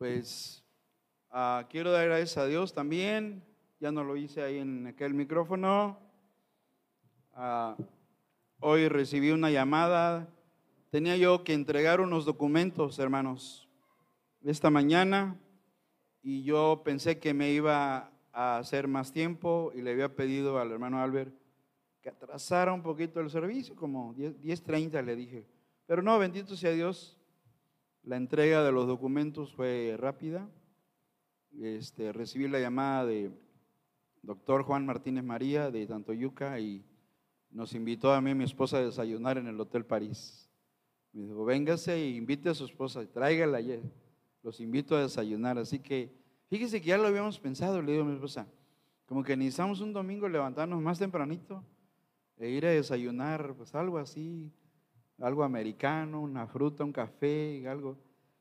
Pues ah, quiero dar gracias a Dios también. Ya no lo hice ahí en aquel micrófono. Ah, hoy recibí una llamada. Tenía yo que entregar unos documentos, hermanos, esta mañana. Y yo pensé que me iba a hacer más tiempo y le había pedido al hermano Albert que atrasara un poquito el servicio, como 10.30 le dije. Pero no, bendito sea Dios, la entrega de los documentos fue rápida. Este, recibí la llamada de doctor Juan Martínez María de Tantoyuca y nos invitó a mí y mi esposa a desayunar en el Hotel París. Me dijo, véngase e invite a su esposa, tráigala, los invito a desayunar. Así que fíjese que ya lo habíamos pensado, le digo a mi esposa, como que necesitamos un domingo levantarnos más tempranito e ir a desayunar, pues algo así, algo americano, una fruta, un café, algo.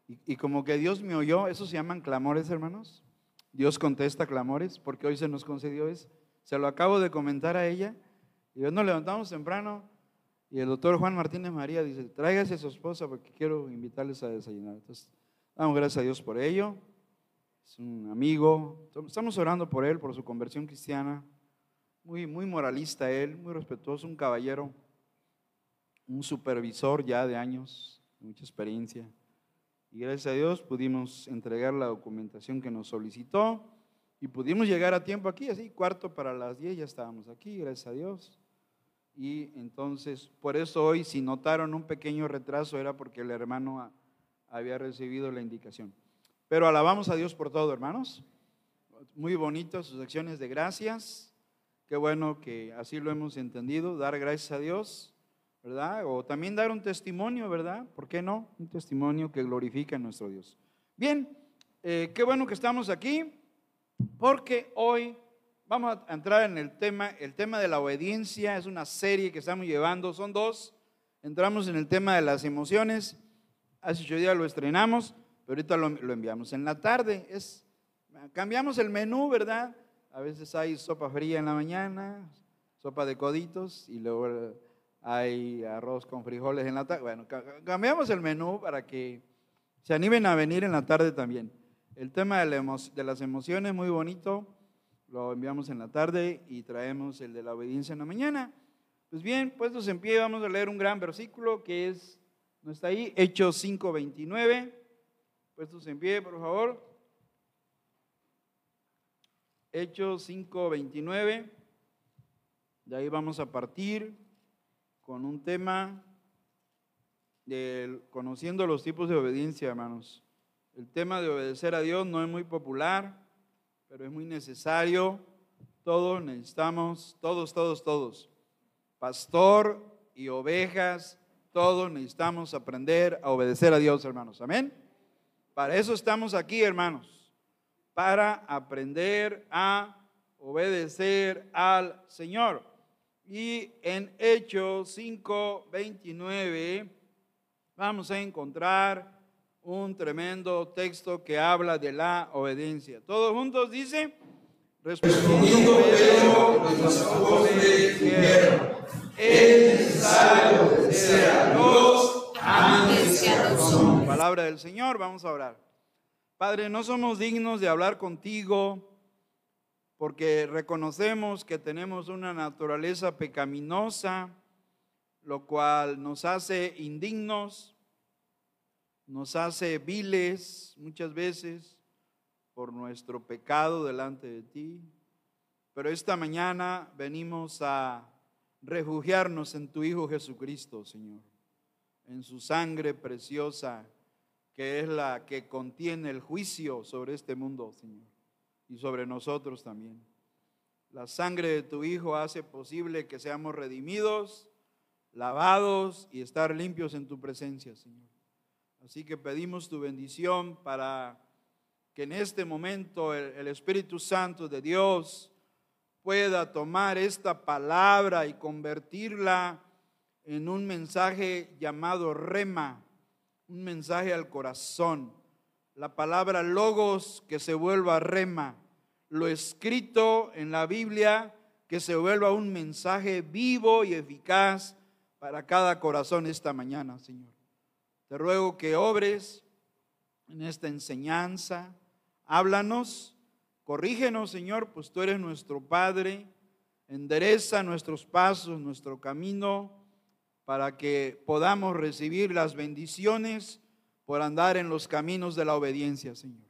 Y, como que Dios me oyó, eso se llaman clamores, hermanos. Dios contesta clamores, porque hoy se nos concedió eso. Se lo acabo de comentar a ella. Y hoy nos levantamos temprano. Y el doctor Juan Martínez María dice: Tráigase a su esposa porque quiero invitarles a desayunar. Entonces, damos gracias a Dios por ello. Es un amigo. Estamos orando por él, por su conversión cristiana. Muy, muy moralista él, muy respetuoso, un caballero un supervisor ya de años, mucha experiencia. Y gracias a Dios pudimos entregar la documentación que nos solicitó y pudimos llegar a tiempo aquí, así, cuarto para las diez ya estábamos aquí, gracias a Dios. Y entonces, por eso hoy, si notaron un pequeño retraso, era porque el hermano había recibido la indicación. Pero alabamos a Dios por todo, hermanos. Muy bonito sus acciones de gracias. Qué bueno que así lo hemos entendido, dar gracias a Dios ¿verdad? O también dar un testimonio, ¿verdad? ¿Por qué no? Un testimonio que glorifica a nuestro Dios. Bien, eh, qué bueno que estamos aquí, porque hoy vamos a entrar en el tema, el tema de la obediencia, es una serie que estamos llevando, son dos, entramos en el tema de las emociones, hace ocho días lo estrenamos, pero ahorita lo, lo enviamos en la tarde, es, cambiamos el menú, ¿verdad? A veces hay sopa fría en la mañana, sopa de coditos y luego hay arroz con frijoles en la tarde. Bueno, cambiamos el menú para que se animen a venir en la tarde también. El tema de las emociones, muy bonito, lo enviamos en la tarde y traemos el de la obediencia en la mañana. Pues bien, puestos en pie, vamos a leer un gran versículo que es, no está ahí, Hechos 5.29. Puestos en pie, por favor. Hechos 5.29. De ahí vamos a partir con un tema de conociendo los tipos de obediencia, hermanos. El tema de obedecer a Dios no es muy popular, pero es muy necesario. Todos necesitamos, todos, todos, todos. Pastor y ovejas, todos necesitamos aprender a obedecer a Dios, hermanos. Amén. Para eso estamos aquí, hermanos. Para aprender a obedecer al Señor. Y en Hechos 5, 29 vamos a encontrar un tremendo texto que habla de la obediencia. Todos juntos dice, respondiendo Pedro. Palabra del Señor, vamos a orar. Padre, no somos dignos de hablar contigo porque reconocemos que tenemos una naturaleza pecaminosa, lo cual nos hace indignos, nos hace viles muchas veces por nuestro pecado delante de ti. Pero esta mañana venimos a refugiarnos en tu Hijo Jesucristo, Señor, en su sangre preciosa, que es la que contiene el juicio sobre este mundo, Señor y sobre nosotros también. La sangre de tu Hijo hace posible que seamos redimidos, lavados y estar limpios en tu presencia, Señor. Así que pedimos tu bendición para que en este momento el, Espíritu Santo de Dios pueda tomar esta palabra y convertirla en un mensaje llamado rema, un mensaje al corazón la palabra logos que se vuelva rema, lo escrito en la Biblia que se vuelva un mensaje vivo y eficaz para cada corazón esta mañana, Señor. Te ruego que obres en esta enseñanza. Háblanos, corrígenos, Señor, pues tú eres nuestro Padre. Endereza nuestros pasos, nuestro camino, para que podamos recibir las bendiciones por andar en los caminos de la obediencia, Señor.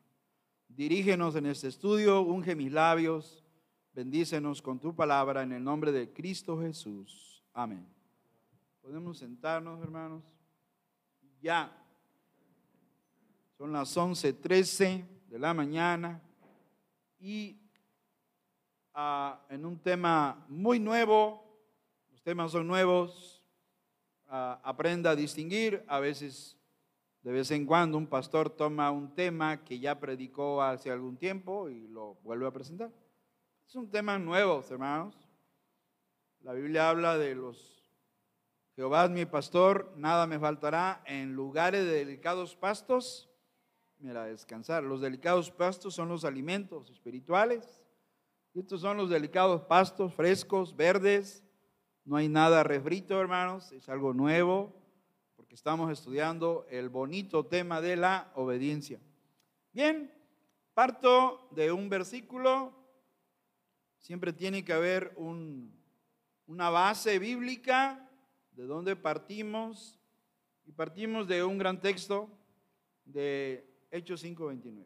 Dirígenos en este estudio, unge mis labios, bendícenos con tu palabra en el nombre de Cristo Jesús. Amén. Podemos sentarnos, hermanos. Ya. Son las 11:13 de la mañana y ah, en un tema muy nuevo, los temas son nuevos, ah, aprenda a distinguir, a veces de vez en cuando un pastor toma un tema que ya predicó hace algún tiempo y lo vuelve a presentar. Es un tema nuevo, hermanos. La Biblia habla de los Jehová es mi pastor, nada me faltará en lugares de delicados pastos. Mira, descansar. Los delicados pastos son los alimentos espirituales. estos son los delicados pastos frescos, verdes. No hay nada refrito, hermanos. Es algo nuevo porque estamos estudiando el bonito tema de la obediencia. Bien, parto de un versículo. Siempre tiene que haber una base bíblica de dónde partimos. Y partimos de un gran texto de Hechos 5:29,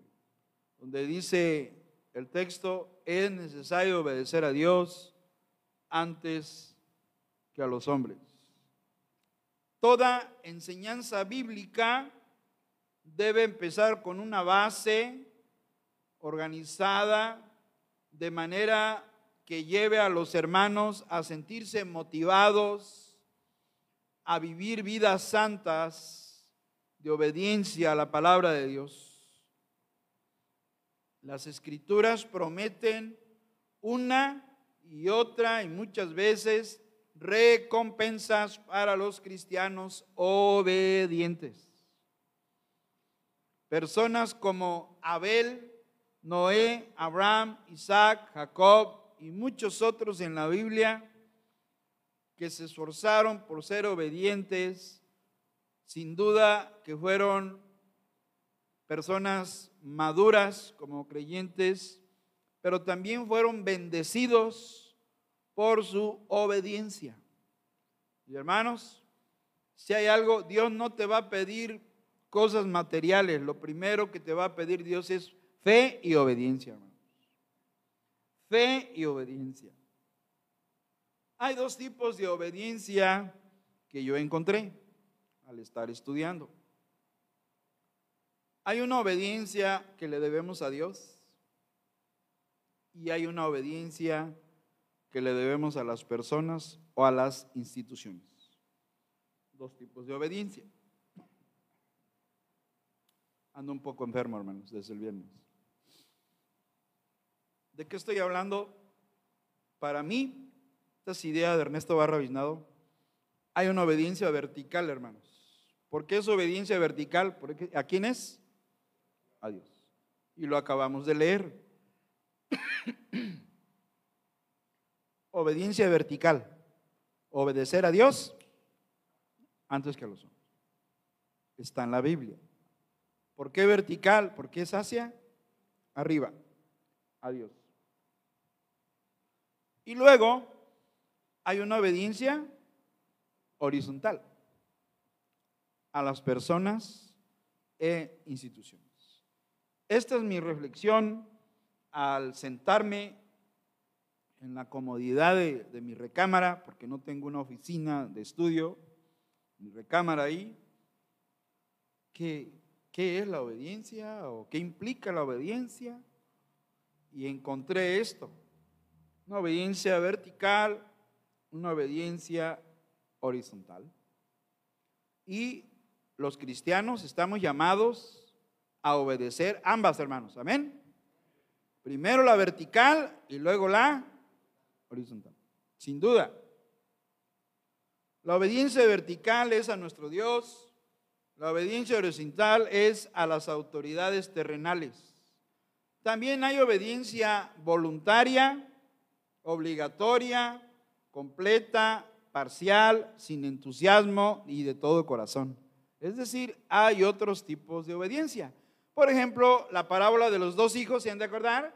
donde dice el texto, es necesario obedecer a Dios antes que a los hombres. Toda enseñanza bíblica debe empezar con una base organizada de manera que lleve a los hermanos a sentirse motivados a vivir vidas santas de obediencia a la palabra de Dios. Las escrituras prometen una y otra y muchas veces recompensas para los cristianos obedientes. Personas como Abel, Noé, Abraham, Isaac, Jacob y muchos otros en la Biblia que se esforzaron por ser obedientes, sin duda que fueron personas maduras como creyentes, pero también fueron bendecidos por su obediencia. Y hermanos, si hay algo, Dios no te va a pedir cosas materiales. Lo primero que te va a pedir Dios es fe y obediencia, hermanos. Fe y obediencia. Hay dos tipos de obediencia que yo encontré al estar estudiando. Hay una obediencia que le debemos a Dios y hay una obediencia que le debemos a las personas o a las instituciones. Dos tipos de obediencia. Ando un poco enfermo, hermanos, desde el viernes. ¿De qué estoy hablando? Para mí, esta es idea de Ernesto Barra Biznado. Hay una obediencia vertical, hermanos. ¿Por qué es obediencia vertical? ¿A quién es? A Dios. Y lo acabamos de leer. Obediencia vertical. Obedecer a Dios antes que a los hombres. Está en la Biblia. ¿Por qué vertical? Porque es hacia arriba, a Dios. Y luego hay una obediencia horizontal a las personas e instituciones. Esta es mi reflexión al sentarme en la comodidad de, mi recámara, porque no tengo una oficina de estudio, mi recámara ahí. ¿Qué, ¿Qué es la obediencia o qué implica la obediencia? Y encontré esto, una obediencia vertical, una obediencia horizontal. Y los cristianos estamos llamados a obedecer ambas, hermanos. Amén. Primero la vertical y luego la horizontal. Sin duda. La obediencia vertical es a nuestro Dios. La obediencia horizontal es a las autoridades terrenales. También hay obediencia voluntaria, obligatoria, completa, parcial, sin entusiasmo y de todo corazón. Es decir, hay otros tipos de obediencia. Por ejemplo, la parábola de los dos hijos, ¿se han de acordar?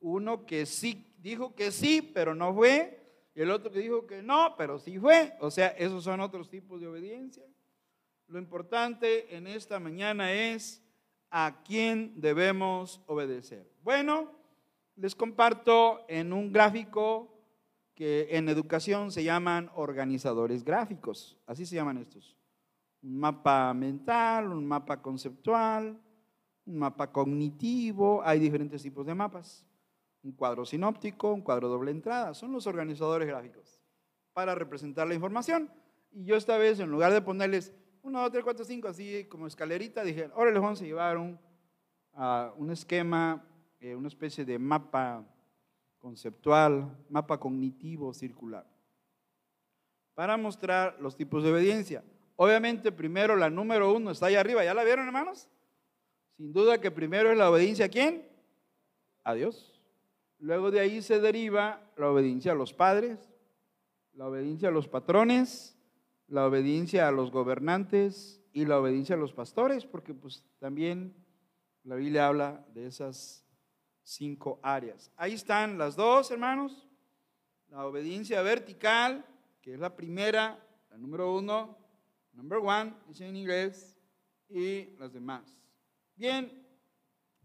Uno que sí dijo que sí, pero no fue, y el otro que dijo que no, pero sí fue. O sea, esos son otros tipos de obediencia. Lo importante en esta mañana es a quién debemos obedecer. Bueno, les comparto en un gráfico que en educación se llaman organizadores gráficos, así se llaman estos. Un mapa mental, un mapa conceptual, un mapa cognitivo, hay diferentes tipos de mapas. Un cuadro sinóptico, un cuadro doble entrada, son los organizadores gráficos para representar la información. Y yo esta vez, en lugar de ponerles 1, 2, 3, 4, 5, así como escalerita, dije, ahora les vamos a llevar un, esquema, eh, una especie de mapa conceptual, mapa cognitivo circular, para mostrar los tipos de obediencia. Obviamente, primero la número uno está ahí arriba, ¿ya la vieron, hermanos? Sin duda que primero es la obediencia a quién? A Dios. Luego de ahí se deriva la obediencia a los padres, la obediencia a los patrones, la obediencia a los gobernantes y la obediencia a los pastores, porque pues también la Biblia habla de esas cinco áreas. Ahí están las dos, hermanos. La obediencia vertical, que es la primera, la número uno, number one, dice en inglés, y las demás. Bien,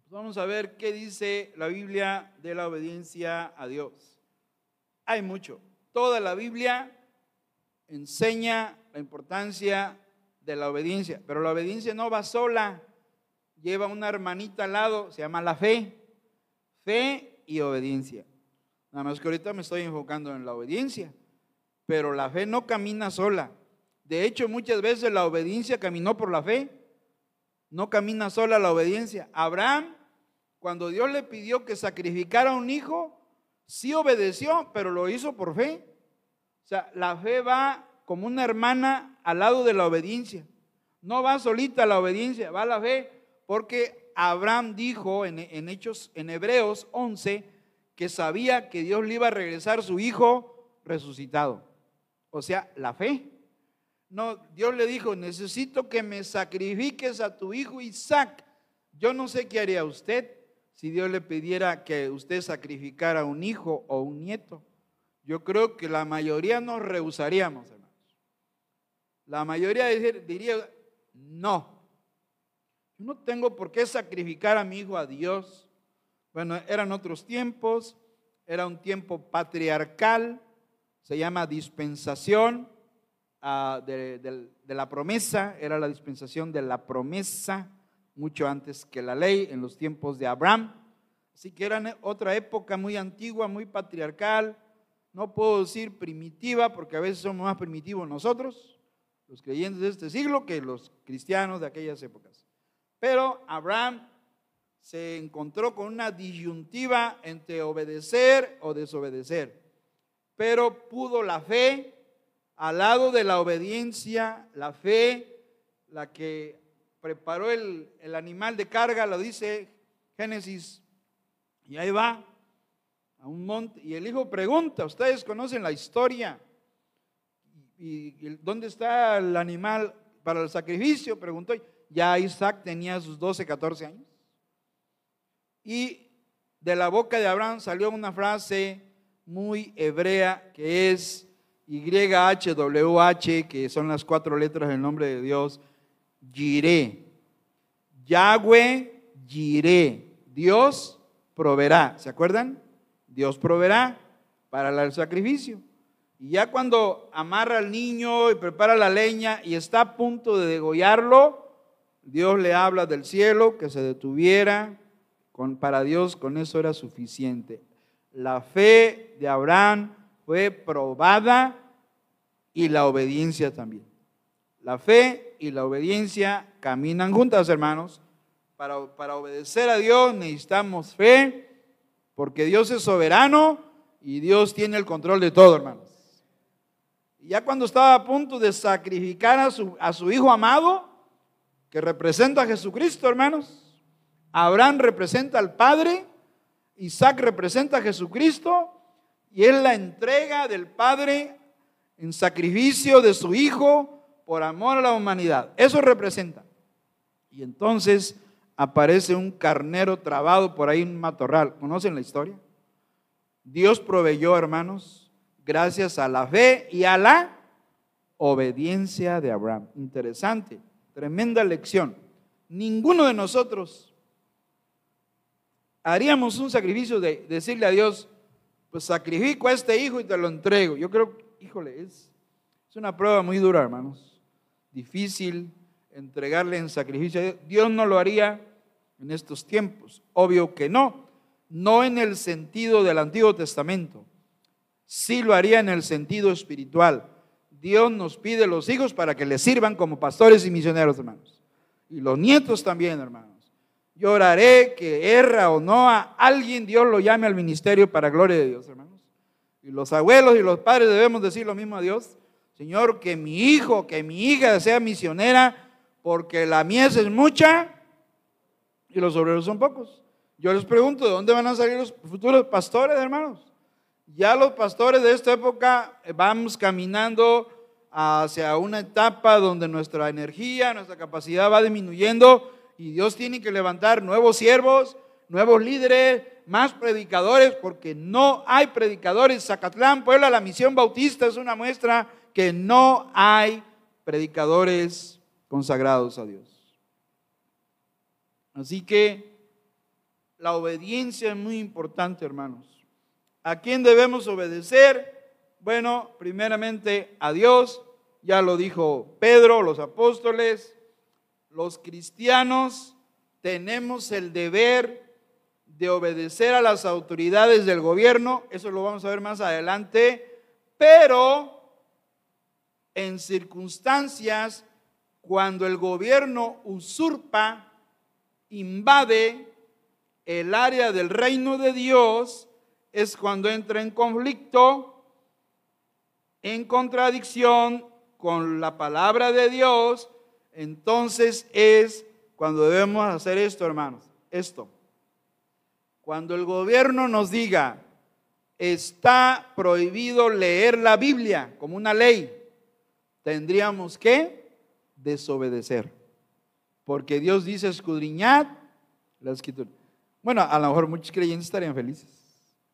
vamos a ver qué dice la Biblia de la obediencia a Dios. Hay mucho. Toda la Biblia enseña la importancia de la obediencia, pero la obediencia no va sola, lleva una hermanita al lado, se llama la fe, fe y obediencia. Nada más que ahorita me estoy enfocando en la obediencia, pero la fe no camina sola. De hecho, muchas veces la obediencia caminó por la fe, no camina sola la obediencia. Abraham, cuando Dios le pidió que sacrificara a un hijo, sí obedeció, pero lo hizo por fe. O sea, la fe va como una hermana al lado de la obediencia. No va solita la obediencia, va la fe, porque Abraham dijo en, Hechos, en Hebreos 11, que sabía que Dios le iba a regresar su hijo resucitado. O sea, la fe. No, Dios le dijo, necesito que me sacrifiques a tu hijo Isaac. Yo no sé qué haría usted si Dios le pidiera que usted sacrificara un hijo o un nieto yo creo que la mayoría nos rehusaríamos, hermanos. La mayoría diría, no, yo no tengo por qué sacrificar a mi hijo a Dios. Bueno, eran otros tiempos, era un tiempo patriarcal, se llama dispensación ah, de, de la promesa, era la dispensación de la promesa, mucho antes que la ley, en los tiempos de Abraham. Así que era otra época muy antigua, muy patriarcal no puedo decir primitiva porque a veces somos más primitivos nosotros, los creyentes de este siglo, que los cristianos de aquellas épocas. Pero Abraham se encontró con una disyuntiva entre obedecer o desobedecer. Pero pudo la fe, al lado de la obediencia, la fe, la que preparó el, el animal de carga, lo dice Génesis, y ahí va, a un monte y el hijo pregunta, ustedes conocen la historia, ¿y, dónde está el animal para el sacrificio? Preguntó, ya Isaac tenía sus 12, 14 años. Y de la boca de Abraham salió una frase muy hebrea que es YHWH, que son las cuatro letras del nombre de Dios, Jiré. Yahweh Jiré. Dios proveerá. ¿Se acuerdan? Dios proveerá para el sacrificio. Y ya cuando amarra al niño y prepara la leña y está a punto de degollarlo, Dios le habla del cielo que se detuviera. Con, para Dios con eso era suficiente. La fe de Abraham fue probada y la obediencia también. La fe y la obediencia caminan juntas, hermanos. Para, para obedecer a Dios necesitamos fe porque Dios es soberano y Dios tiene el control de todo, hermanos. Y ya cuando estaba a punto de sacrificar a su, a su hijo amado, que representa a Jesucristo, hermanos, Abraham representa al Padre, Isaac representa a Jesucristo, y es la entrega del Padre en sacrificio de su Hijo por amor a la humanidad. Eso representa. Y entonces aparece un carnero trabado por ahí en un matorral. ¿Conocen la historia? Dios proveyó, hermanos, gracias a la fe y a la obediencia de Abraham. Interesante, tremenda lección. Ninguno de nosotros haríamos un sacrificio de decirle a Dios, pues sacrifico a este hijo y te lo entrego. Yo creo, híjole, es, es una prueba muy dura, hermanos. Difícil entregarle en sacrificio a Dios. Dios no lo haría en estos tiempos. Obvio que no. No en el sentido del Antiguo Testamento. Sí lo haría en el sentido espiritual. Dios nos pide los hijos para que le sirvan como pastores y misioneros, hermanos. Y los nietos también, hermanos. Yo oraré que erra o no a alguien, Dios lo llame al ministerio para gloria de Dios, hermanos. Y los abuelos y los padres debemos decir lo mismo a Dios. Señor, que mi hijo, que mi hija sea misionera, porque la mies es mucha y los obreros son pocos. Yo les pregunto, ¿de dónde van a salir los futuros pastores, hermanos? Ya los pastores de esta época vamos caminando hacia una etapa donde nuestra energía, nuestra capacidad va disminuyendo y Dios tiene que levantar nuevos siervos, nuevos líderes, más predicadores, porque no hay predicadores. Zacatlán, Puebla, la misión bautista es una muestra que no hay predicadores consagrados a Dios. Así que la obediencia es muy importante, hermanos. ¿A quién debemos obedecer? Bueno, primeramente a Dios, ya lo dijo Pedro, los apóstoles, los cristianos tenemos el deber de obedecer a las autoridades del gobierno, eso lo vamos a ver más adelante, pero en circunstancias cuando el gobierno usurpa, invade el área del reino de Dios, es cuando entra en conflicto, en contradicción con la palabra de Dios entonces es cuando debemos hacer esto, hermanos. Esto. Cuando el gobierno nos diga, está prohibido leer la Biblia como una ley, tendríamos que desobedecer. Porque Dios dice, escudriñad la escritura. Bueno, a lo mejor muchos creyentes estarían felices.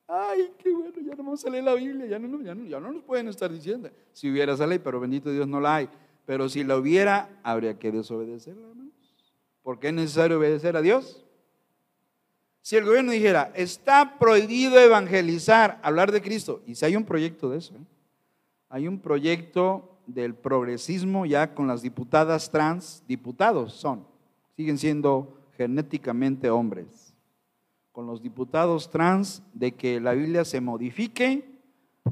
Ay, qué bueno, ya no vamos a leer la Biblia, ya no, ya no, ya no nos pueden estar diciendo. Si hubiera esa ley, pero bendito Dios no la hay. Pero si la hubiera, habría que desobedecerla, hermanos. Porque es necesario obedecer a Dios. Si el gobierno dijera, está prohibido evangelizar, hablar de Cristo, y si hay un proyecto de eso, ¿eh? hay un proyecto del progresismo ya con las diputadas trans, diputados son, siguen siendo genéticamente hombres, con los diputados trans de que la Biblia se modifique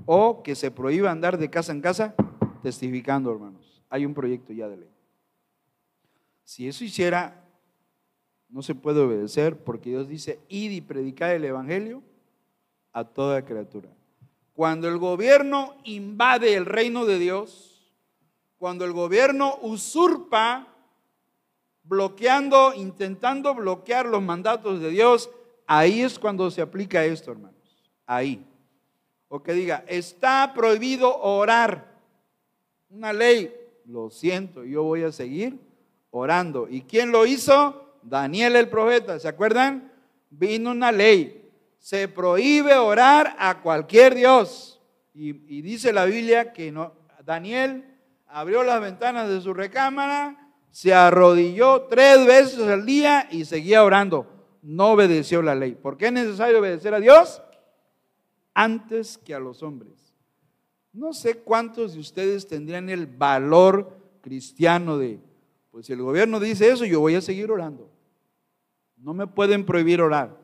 o que se prohíba andar de casa en casa testificando, hermanos hay un proyecto ya de ley. Si eso hiciera, no se puede obedecer porque Dios dice, id y predicar el Evangelio a toda criatura. Cuando el gobierno invade el reino de Dios, cuando el gobierno usurpa, bloqueando, intentando bloquear los mandatos de Dios, ahí es cuando se aplica esto, hermanos. Ahí. O que diga, está prohibido orar. Una ley, lo siento, yo voy a seguir orando. ¿Y quién lo hizo? Daniel el profeta, ¿se acuerdan? Vino una ley, se prohíbe orar a cualquier Dios. Y, dice la Biblia que no, Daniel abrió las ventanas de su recámara, se arrodilló tres veces al día y seguía orando. No obedeció la ley. ¿Por qué es necesario obedecer a Dios? Antes que a los hombres. No sé cuántos de ustedes tendrían el valor cristiano de, pues si el gobierno dice eso, yo voy a seguir orando. No me pueden prohibir orar.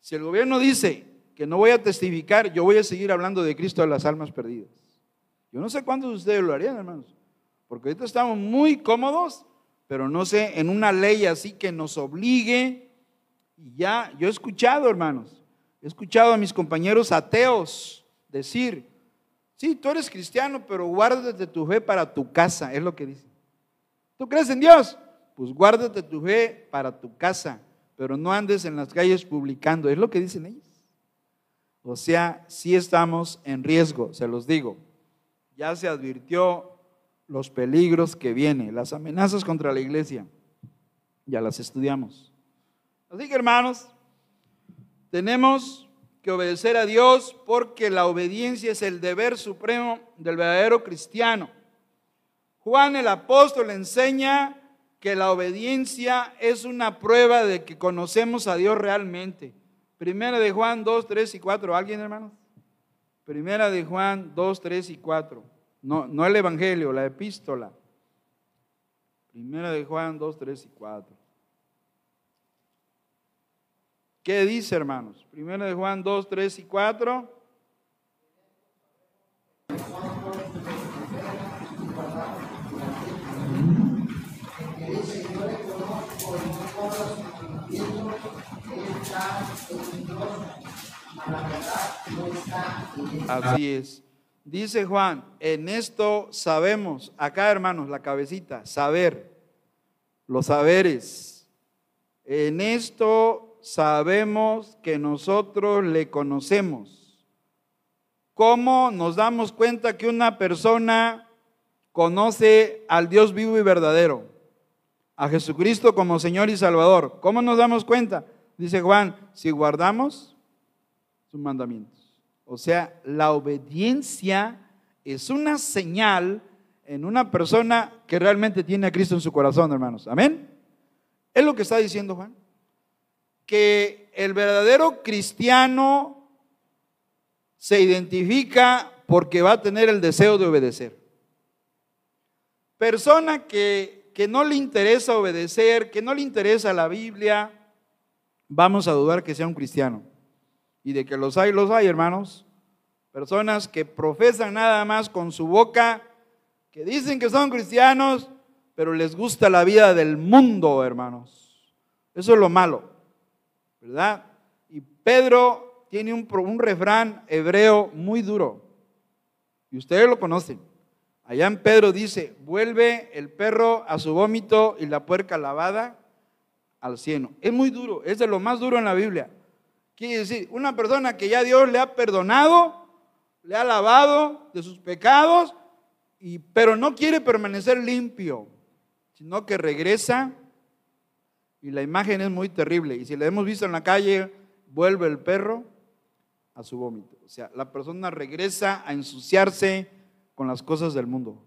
Si el gobierno dice que no voy a testificar, yo voy a seguir hablando de Cristo a las almas perdidas. Yo no sé cuántos de ustedes lo harían, hermanos, porque ahorita estamos muy cómodos, pero no sé, en una ley así que nos obligue. Y ya, yo he escuchado, hermanos, he escuchado a mis compañeros ateos decir, Sí, tú eres cristiano, pero guárdate tu fe para tu casa, es lo que dice. ¿Tú crees en Dios? Pues guárdate tu fe para tu casa, pero no andes en las calles publicando, es lo que dicen ellos. O sea, sí estamos en riesgo, se los digo. Ya se advirtió los peligros que vienen, las amenazas contra la iglesia. Ya las estudiamos. Así que hermanos, tenemos que obedecer a Dios porque la obediencia es el deber supremo del verdadero cristiano. Juan el apóstol enseña que la obediencia es una prueba de que conocemos a Dios realmente. Primera de Juan 2, 3 y 4. ¿Alguien, hermanos? Primera de Juan 2, 3 y 4. No, no el Evangelio, la epístola. Primera de Juan 2, 3 y 4. ¿Qué dice, hermanos? Primera de Juan 2, 3 y 4. Así es. Dice Juan, en esto sabemos, acá hermanos, la cabecita, saber, los saberes. En esto sabemos que nosotros le conocemos. ¿Cómo nos damos cuenta que una persona conoce al Dios vivo y verdadero? A Jesucristo como Señor y Salvador. ¿Cómo nos damos cuenta? Dice Juan, si guardamos sus mandamientos. O sea, la obediencia es una señal en una persona que realmente tiene a Cristo en su corazón, hermanos. Amén. Es lo que está diciendo Juan. Que el verdadero cristiano se identifica porque va a tener el deseo de obedecer. Persona que, que no le interesa obedecer, que no le interesa la Biblia, vamos a dudar que sea un cristiano. Y de que los hay, los hay, hermanos. Personas que profesan nada más con su boca, que dicen que son cristianos, pero les gusta la vida del mundo, hermanos. Eso es lo malo, ¿verdad? Y Pedro tiene un, un refrán hebreo muy duro. Y ustedes lo conocen. Allá en Pedro dice, vuelve el perro a su vómito y la puerca lavada al cielo. Es muy duro, es de lo más duro en la Biblia. Quiere decir, una persona que ya Dios le ha perdonado, le ha lavado de sus pecados, pero no quiere permanecer limpio, sino que regresa y la imagen es muy terrible. Y si la hemos visto en la calle, vuelve el perro a su vómito. O sea, la persona regresa a ensuciarse con las cosas del mundo.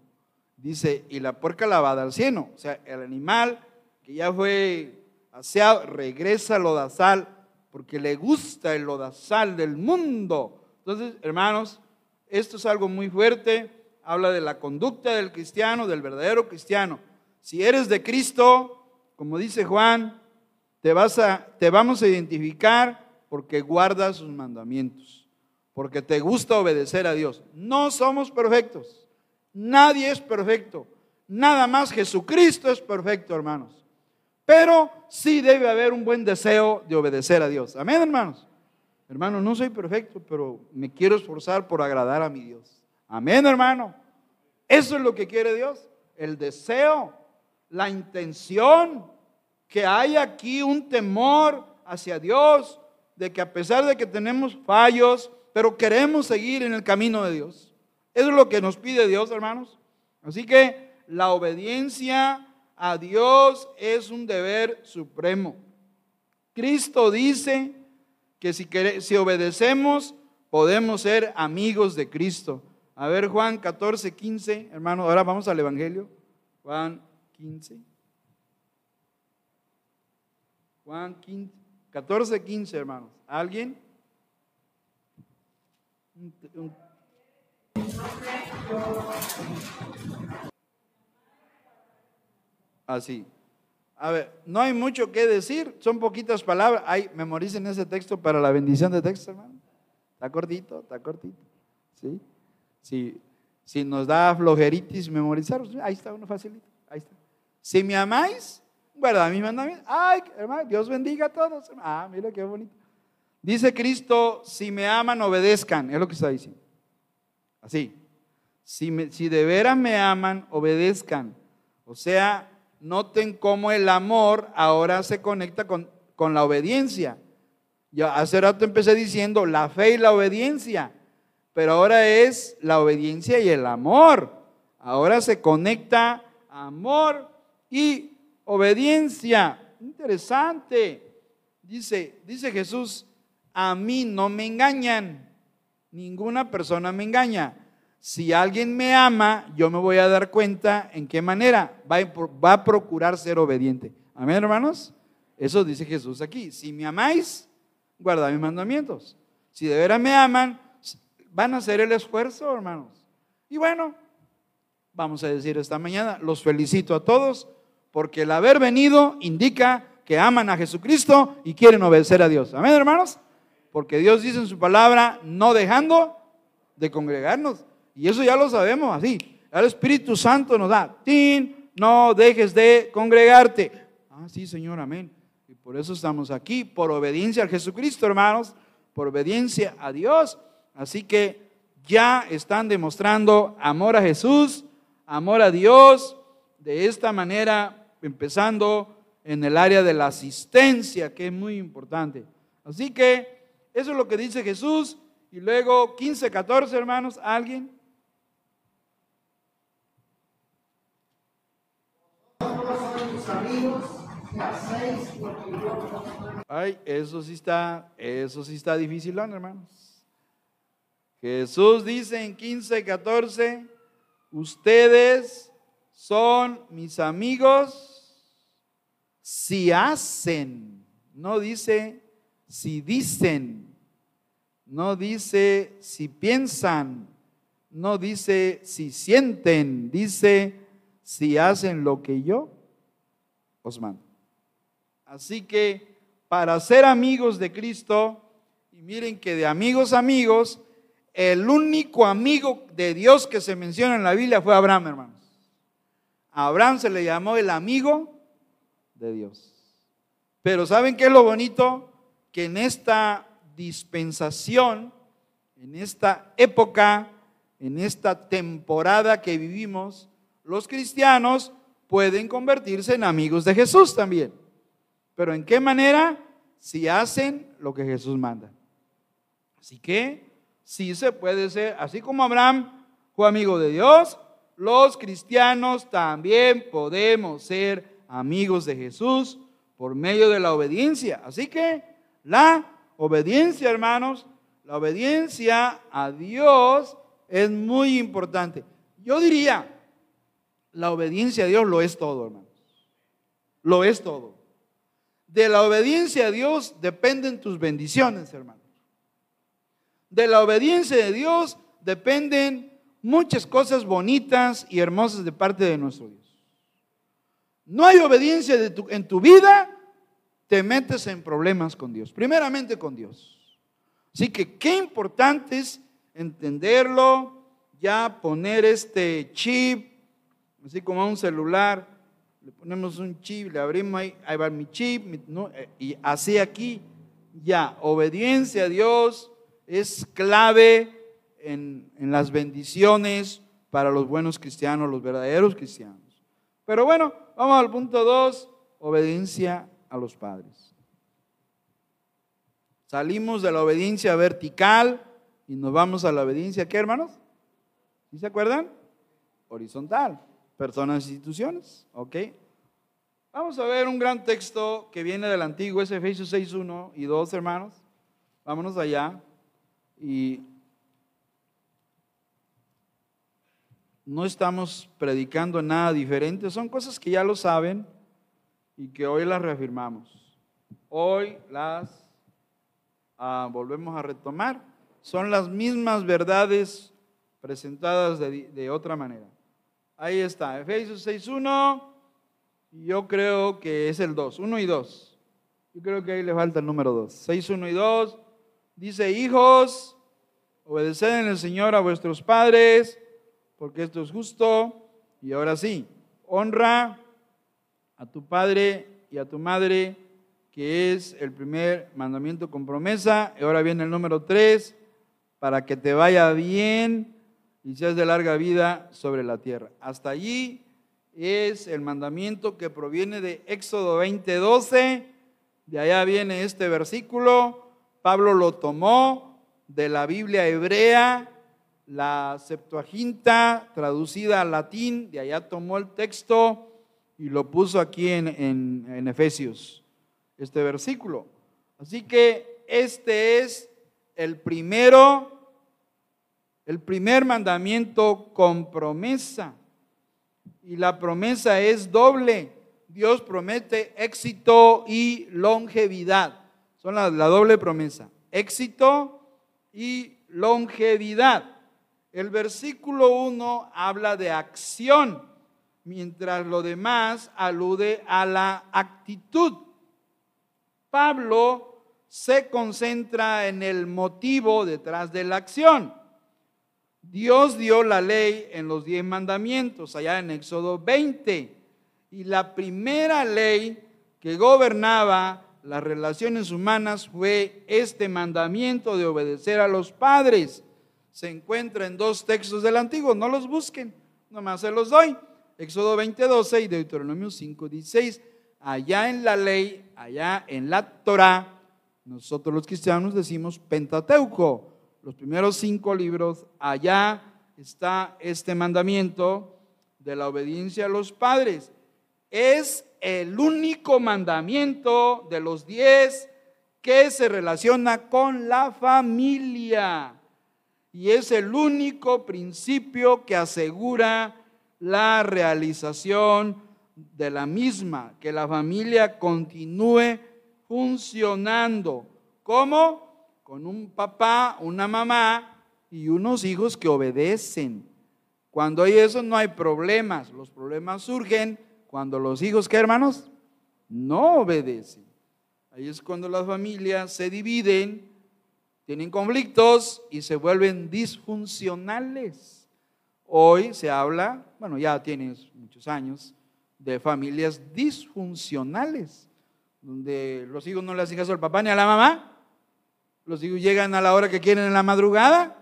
Dice, y la puerca lavada al cielo. O sea, el animal que ya fue aseado, regresa lo da sal porque le gusta el lodazal del mundo. Entonces, hermanos, esto es algo muy fuerte, habla de la conducta del cristiano, del verdadero cristiano. Si eres de Cristo, como dice Juan, te, vas a, te vamos a identificar porque guardas sus mandamientos, porque te gusta obedecer a Dios. No somos perfectos, nadie es perfecto, nada más Jesucristo es perfecto, hermanos. Pero sí debe haber un buen deseo de obedecer a Dios. Amén, hermanos. Hermano, no soy perfecto, pero me quiero esforzar por agradar a mi Dios. Amén, hermano. Eso es lo que quiere Dios. El deseo, la intención, que hay aquí un temor hacia Dios, de que a pesar de que tenemos fallos, pero queremos seguir en el camino de Dios. Eso es lo que nos pide Dios, hermanos. Así que la obediencia a Dios es un deber supremo. Cristo dice que si, si obedecemos podemos ser amigos de Cristo. A ver, Juan 14, 15, hermano, ahora vamos al Evangelio. Juan 15. Juan 15, 14, 15, hermanos. ¿Alguien? Así. A ver, no hay mucho que decir, son poquitas palabras. Ay, memoricen ese texto para la bendición de texto, hermano. Está cortito, está cortito. ¿Sí? Si, si nos da flojeritis memorizar, pues, ahí está uno facilito. Ahí está. Si me amáis, guarda mis mandamientos. Ay, hermano, Dios bendiga a todos. Ah, mira qué bonito. Dice Cristo, si me aman, obedezcan. Es lo que está diciendo. Así. Si, si de veras me aman, obedezcan. O sea, noten cómo el amor ahora se conecta con, con la obediencia. Ya hace rato empecé diciendo la fe y la obediencia, pero ahora es la obediencia y el amor. Ahora se conecta amor y obediencia. Interesante. Dice, dice Jesús, a mí no me engañan. Ninguna persona me engaña. Si alguien me ama, yo me voy a dar cuenta en qué manera va a, procurar ser obediente. Amén, hermanos. Eso dice Jesús aquí. Si me amáis, guardad mis mandamientos. Si de veras me aman, van a hacer el esfuerzo, hermanos. Y bueno, vamos a decir esta mañana, los felicito a todos porque el haber venido indica que aman a Jesucristo y quieren obedecer a Dios. Amén, hermanos. Porque Dios dice en su palabra, no dejando de congregarnos. Y eso ya lo sabemos así. El Espíritu Santo nos da, tin, no dejes de congregarte. Ah, sí, Señor, amén. Y por eso estamos aquí, por obediencia a Jesucristo, hermanos, por obediencia a Dios. Así que ya están demostrando amor a Jesús, amor a Dios, de esta manera, empezando en el área de la asistencia, que es muy importante. Así que eso es lo que dice Jesús. Y luego 15, 14, hermanos, ¿alguien? Ay, eso sí está, eso sí está difícil, hermanos. Jesús dice en 15, 14, ustedes son mis amigos si hacen, no dice si dicen, no dice si piensan, no dice si sienten, dice si hacen lo que yo os mando. Así que para ser amigos de Cristo, y miren que de amigos amigos, el único amigo de Dios que se menciona en la Biblia fue Abraham, hermanos. A Abraham se le llamó el amigo de Dios. Pero ¿saben qué es lo bonito? Que en esta dispensación, en esta época, en esta temporada que vivimos, los cristianos pueden convertirse en amigos de Jesús también. Pero ¿en qué manera? Si hacen lo que Jesús manda. Así que sí se puede ser, así como Abraham fue amigo de Dios, los cristianos también podemos ser amigos de Jesús por medio de la obediencia. Así que la obediencia, hermanos, la obediencia a Dios es muy importante. Yo diría, la obediencia a Dios lo es todo, hermanos. Lo es todo. De la obediencia a Dios dependen tus bendiciones, hermanos. De la obediencia de Dios dependen muchas cosas bonitas y hermosas de parte de nuestro Dios. No hay obediencia en tu vida, te metes en problemas con Dios. Primeramente con Dios. Así que qué importante es entenderlo, ya poner este chip así como un celular, le ponemos un chip, le abrimos ahí, ahí va mi chip, eh, y así aquí, ya, obediencia a Dios es clave en, en las bendiciones para los buenos cristianos, los verdaderos cristianos. Pero bueno, vamos al punto 2, obediencia a los padres. Salimos de la obediencia vertical y nos vamos a la obediencia, ¿qué hermanos? ¿Sí se acuerdan? Horizontal personas e instituciones. ¿Ok? Vamos a ver un gran texto que viene del antiguo, es Efesios 6, 1 y 2, hermanos. Vámonos allá. Y no estamos predicando nada diferente, son cosas que ya lo saben y que hoy las reafirmamos. Hoy las ah, volvemos a retomar. Son las mismas verdades presentadas de otra manera. Ahí está, Efesios 6.1. Yo creo que es el 2, 1 y 2. Yo creo que ahí le falta el número 2. 6.1 y 2. Dice, hijos, obedeced en el Señor a vuestros padres, porque esto es justo. Y ahora sí, honra a tu padre y a tu madre, que es el primer mandamiento con promesa. Y ahora viene el número 3, para que te vaya bien y seas de larga vida sobre la tierra. Hasta allí es el mandamiento que proviene de Éxodo 20:12. De allá viene este versículo. Pablo lo tomó de la Biblia hebrea, la Septuaginta traducida al latín, de allá tomó el texto y lo puso aquí en, en Efesios, este versículo. Así que este es el primero, el primer mandamiento con promesa. Y la promesa es doble. Dios promete éxito y longevidad. Son la, doble promesa. Éxito y longevidad. El versículo 1 habla de acción, mientras lo demás alude a la actitud. Pablo se concentra en el motivo detrás de la acción. Dios dio la ley en los diez mandamientos, allá en Éxodo 20. Y la primera ley que gobernaba las relaciones humanas fue este mandamiento de obedecer a los padres. Se encuentra en dos textos del Antiguo, no los busquen, nomás se los doy. Éxodo 20, 12 y Deuteronomio 5, 16. Allá en la ley, allá en la Torah, nosotros los cristianos decimos Pentateuco, los primeros cinco libros, allá está este mandamiento de la obediencia a los padres. Es el único mandamiento de los diez que se relaciona con la familia. Y es el único principio que asegura la realización de la misma, que la familia continúe funcionando. ¿Cómo? Con un papá, una mamá y unos hijos que obedecen. Cuando hay eso no hay problemas. Los problemas surgen cuando los hijos, ¿qué hermanos? No obedecen. Ahí es cuando las familias se dividen, tienen conflictos y se vuelven disfuncionales. Hoy se habla, bueno, ya tienes muchos años, de familias disfuncionales donde los hijos no le hacen caso al papá ni a la mamá. Los hijos llegan a la hora que quieren en la madrugada,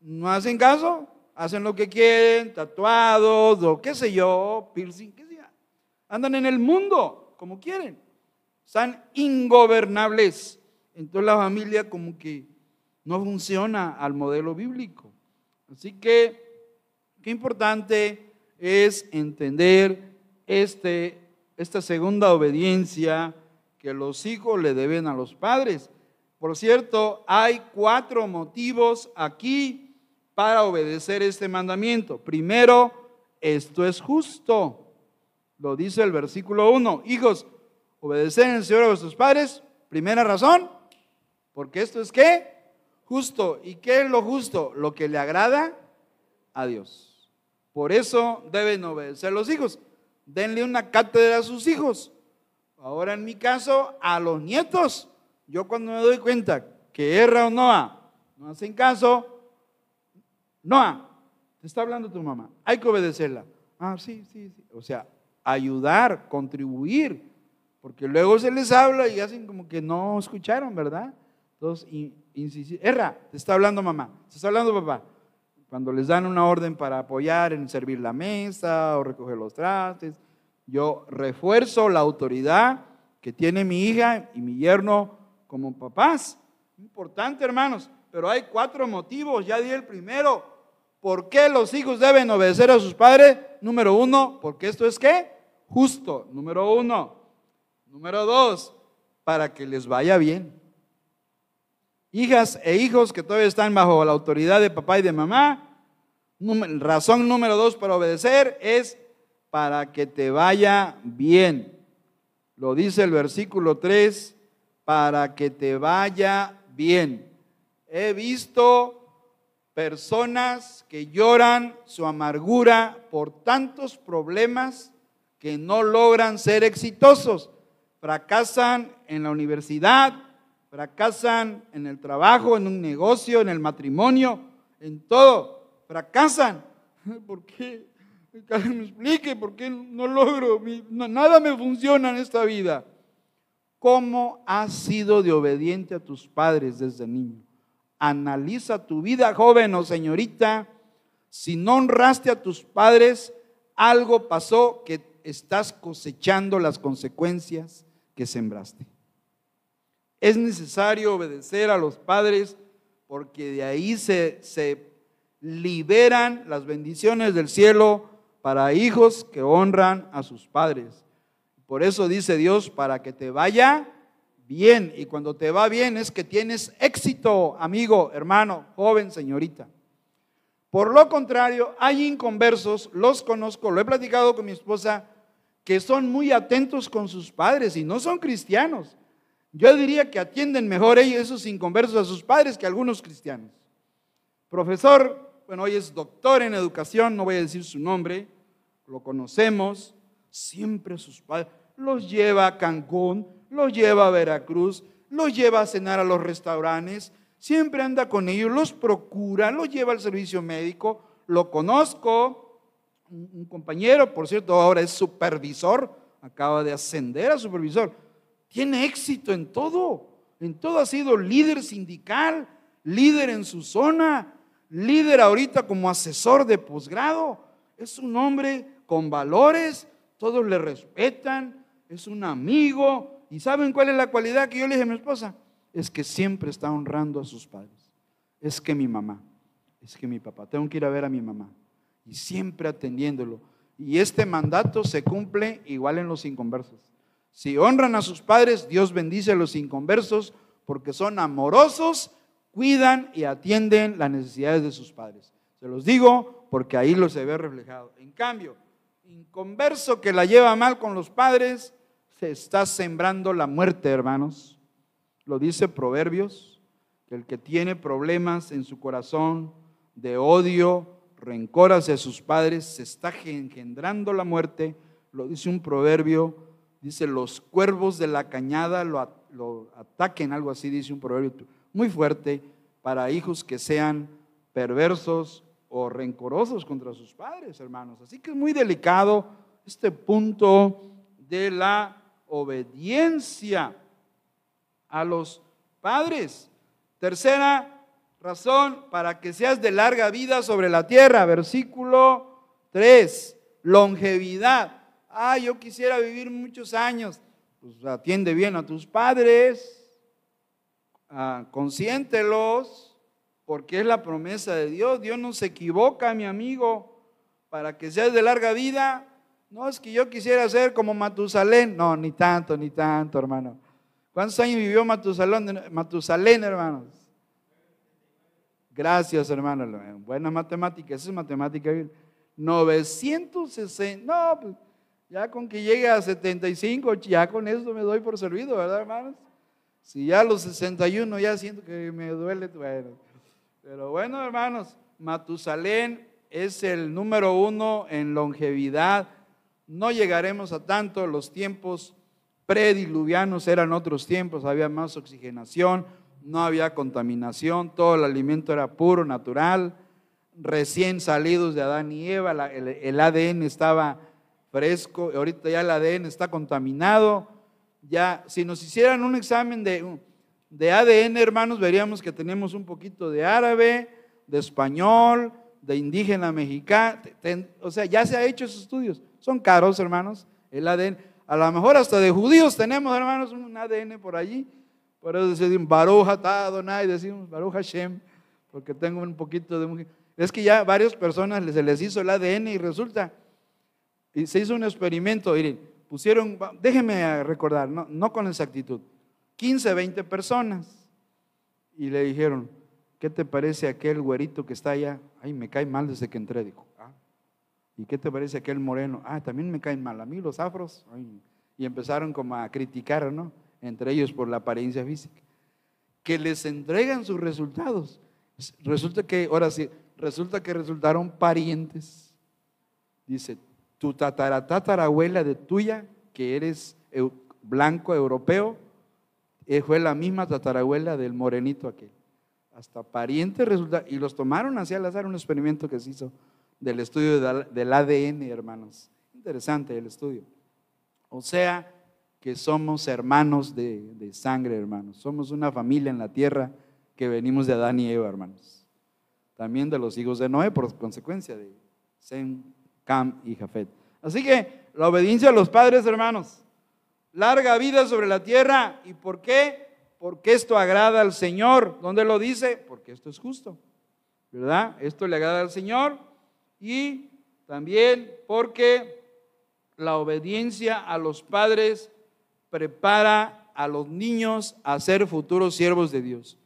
no hacen caso, hacen lo que quieren, tatuados o qué sé yo, piercing, qué sé yo. Andan en el mundo como quieren. Están ingobernables. Entonces la familia como que no funciona al modelo bíblico. Así que qué importante es entender este, esta segunda obediencia que los hijos le deben a los padres. Por cierto, hay cuatro motivos aquí para obedecer este mandamiento. Primero, esto es justo. Lo dice el versículo 1. Hijos, obedecer el Señor a vuestros padres. Primera razón, porque esto es qué? Justo. ¿Y qué es lo justo? Lo que le agrada a Dios. Por eso deben obedecer los hijos. Denle una cátedra a sus hijos. Ahora en mi caso, a los nietos, yo cuando me doy cuenta que Erra o Noah no hacen caso, Noah, te está hablando tu mamá, hay que obedecerla. Ah, sí, sí, sí. O sea, ayudar, contribuir, porque luego se les habla y hacen como que no escucharon, ¿verdad? Entonces, Erra, te está hablando mamá, te está hablando papá. Cuando les dan una orden para apoyar en servir la mesa o recoger los trastes, yo refuerzo la autoridad que tiene mi hija y mi yerno como papás. Importante, hermanos. Pero hay cuatro motivos. Ya di el primero. ¿Por qué los hijos deben obedecer a sus padres? Número uno, porque esto es qué? Justo. Número uno. Número dos, para que les vaya bien. Hijas e hijos que todavía están bajo la autoridad de papá y de mamá. Razón número dos para obedecer es para que te vaya bien. Lo dice el versículo 3, para que te vaya bien. He visto personas que lloran su amargura por tantos problemas que no logran ser exitosos. Fracasan en la universidad, fracasan en el trabajo, en un negocio, en el matrimonio, en todo. Fracasan. ¿Por qué? me explique por qué no logro, nada me funciona en esta vida. ¿Cómo has sido de obediente a tus padres desde niño? Analiza tu vida, joven o señorita. Si no honraste a tus padres, algo pasó que estás cosechando las consecuencias que sembraste. Es necesario obedecer a los padres porque de ahí se, se liberan las bendiciones del cielo para hijos que honran a sus padres. Por eso dice Dios, para que te vaya bien. Y cuando te va bien es que tienes éxito, amigo, hermano, joven, señorita. Por lo contrario, hay inconversos, los conozco, lo he platicado con mi esposa, que son muy atentos con sus padres y no son cristianos. Yo diría que atienden mejor ellos, esos inconversos, a sus padres que algunos cristianos. Profesor, bueno, hoy es doctor en educación, no voy a decir su nombre, lo conocemos, siempre sus padres los lleva a Cancún, los lleva a Veracruz, los lleva a cenar a los restaurantes, siempre anda con ellos, los procura, los lleva al servicio médico, lo conozco, un compañero, por cierto, ahora es supervisor, acaba de ascender a supervisor, tiene éxito en todo, en todo ha sido líder sindical, líder en su zona, líder ahorita como asesor de posgrado, es un hombre con valores, todos le respetan, es un amigo, ¿Y saben cuál es la cualidad que yo le dije a mi esposa? Es que siempre está honrando a sus padres. Es que mi mamá, es que mi papá, tengo que ir a ver a mi mamá. Y siempre atendiéndolo. Y este mandato se cumple igual en los inconversos. Si honran a sus padres, Dios bendice a los inconversos porque son amorosos, cuidan y atienden las necesidades de sus padres. Se los digo porque ahí lo se ve reflejado. En cambio, inconverso que la lleva mal con los padres, se está sembrando la muerte, hermanos. Lo dice Proverbios, que el que tiene problemas en su corazón de odio, rencor hacia sus padres, se está engendrando la muerte. Lo dice un proverbio, dice, los cuervos de la cañada lo, ataquen, algo así, dice un proverbio muy fuerte, para hijos que sean perversos o rencorosos contra sus padres, hermanos. Así que es muy delicado este punto de la obediencia a los padres. Tercera razón, para que seas de larga vida sobre la tierra. Versículo 3, longevidad. Ah, yo quisiera vivir muchos años. Pues atiende bien a tus padres, ah, consiéntelos, porque es la promesa de Dios. Dios no se equivoca, mi amigo. Para que seas de larga vida, no, es que yo quisiera ser como Matusalén. No, ni tanto, ni tanto, hermano. ¿Cuántos años vivió Matusalén, Matusalén hermanos? Gracias, hermano. Buena matemática, esa es matemática. 960. No, pues ya con que llegue a 75, ya con eso me doy por servido, ¿verdad, hermanos? Si ya a los 61 ya siento que me duele, bueno. Pero bueno, hermanos, Matusalén es el número uno en longevidad no llegaremos a tanto, los tiempos prediluvianos eran otros tiempos, había más oxigenación, no había contaminación, todo el alimento era puro, natural, recién salidos de Adán y Eva, el, ADN estaba fresco, ahorita ya el ADN está contaminado, ya si nos hicieran un examen de, de ADN, hermanos, veríamos que tenemos un poquito de árabe, de español, de indígena mexicano, o sea, ya se ha hecho esos estudios. Son caros, hermanos, el ADN. A lo mejor hasta de judíos tenemos, hermanos, un ADN por allí. Por eso decimos Baruch Adonai, decimos Baruch Hashem, porque tengo un poquito de... Es que ya varias personas se les hizo el ADN y resulta, y se hizo un experimento, miren, pusieron, déjenme recordar, no, no con exactitud, 15, 20 personas, y le dijeron, ¿qué te parece aquel güerito que está allá? Ay, me cae mal desde que entré, dijo. ¿Y qué te parece aquel moreno? Ah, también me caen mal a mí los afros. Y empezaron como a criticar, ¿no? Entre ellos por la apariencia física. Que les entregan sus resultados. Resulta que, ahora sí, resulta que resultaron parientes. Dice, tu tataratatarabuela de tuya, que eres blanco europeo, eh, fue la misma tatarabuela del morenito aquel. Hasta parientes resulta, y los tomaron hacia al azar un experimento que se hizo del estudio del ADN, hermanos. Interesante el estudio. O sea, que somos hermanos de, sangre, hermanos. Somos una familia en la tierra que venimos de Adán y Eva, hermanos. También de los hijos de Noé, por consecuencia de Sem, Cam y Jafet. Así que la obediencia a los padres, hermanos. Larga vida sobre la tierra. ¿Y por qué? Porque esto agrada al Señor. ¿Dónde lo dice? Porque esto es justo. ¿Verdad? Esto le agrada al Señor y También porque la obediencia a los padres prepara a los niños a ser futuros siervos de Dios.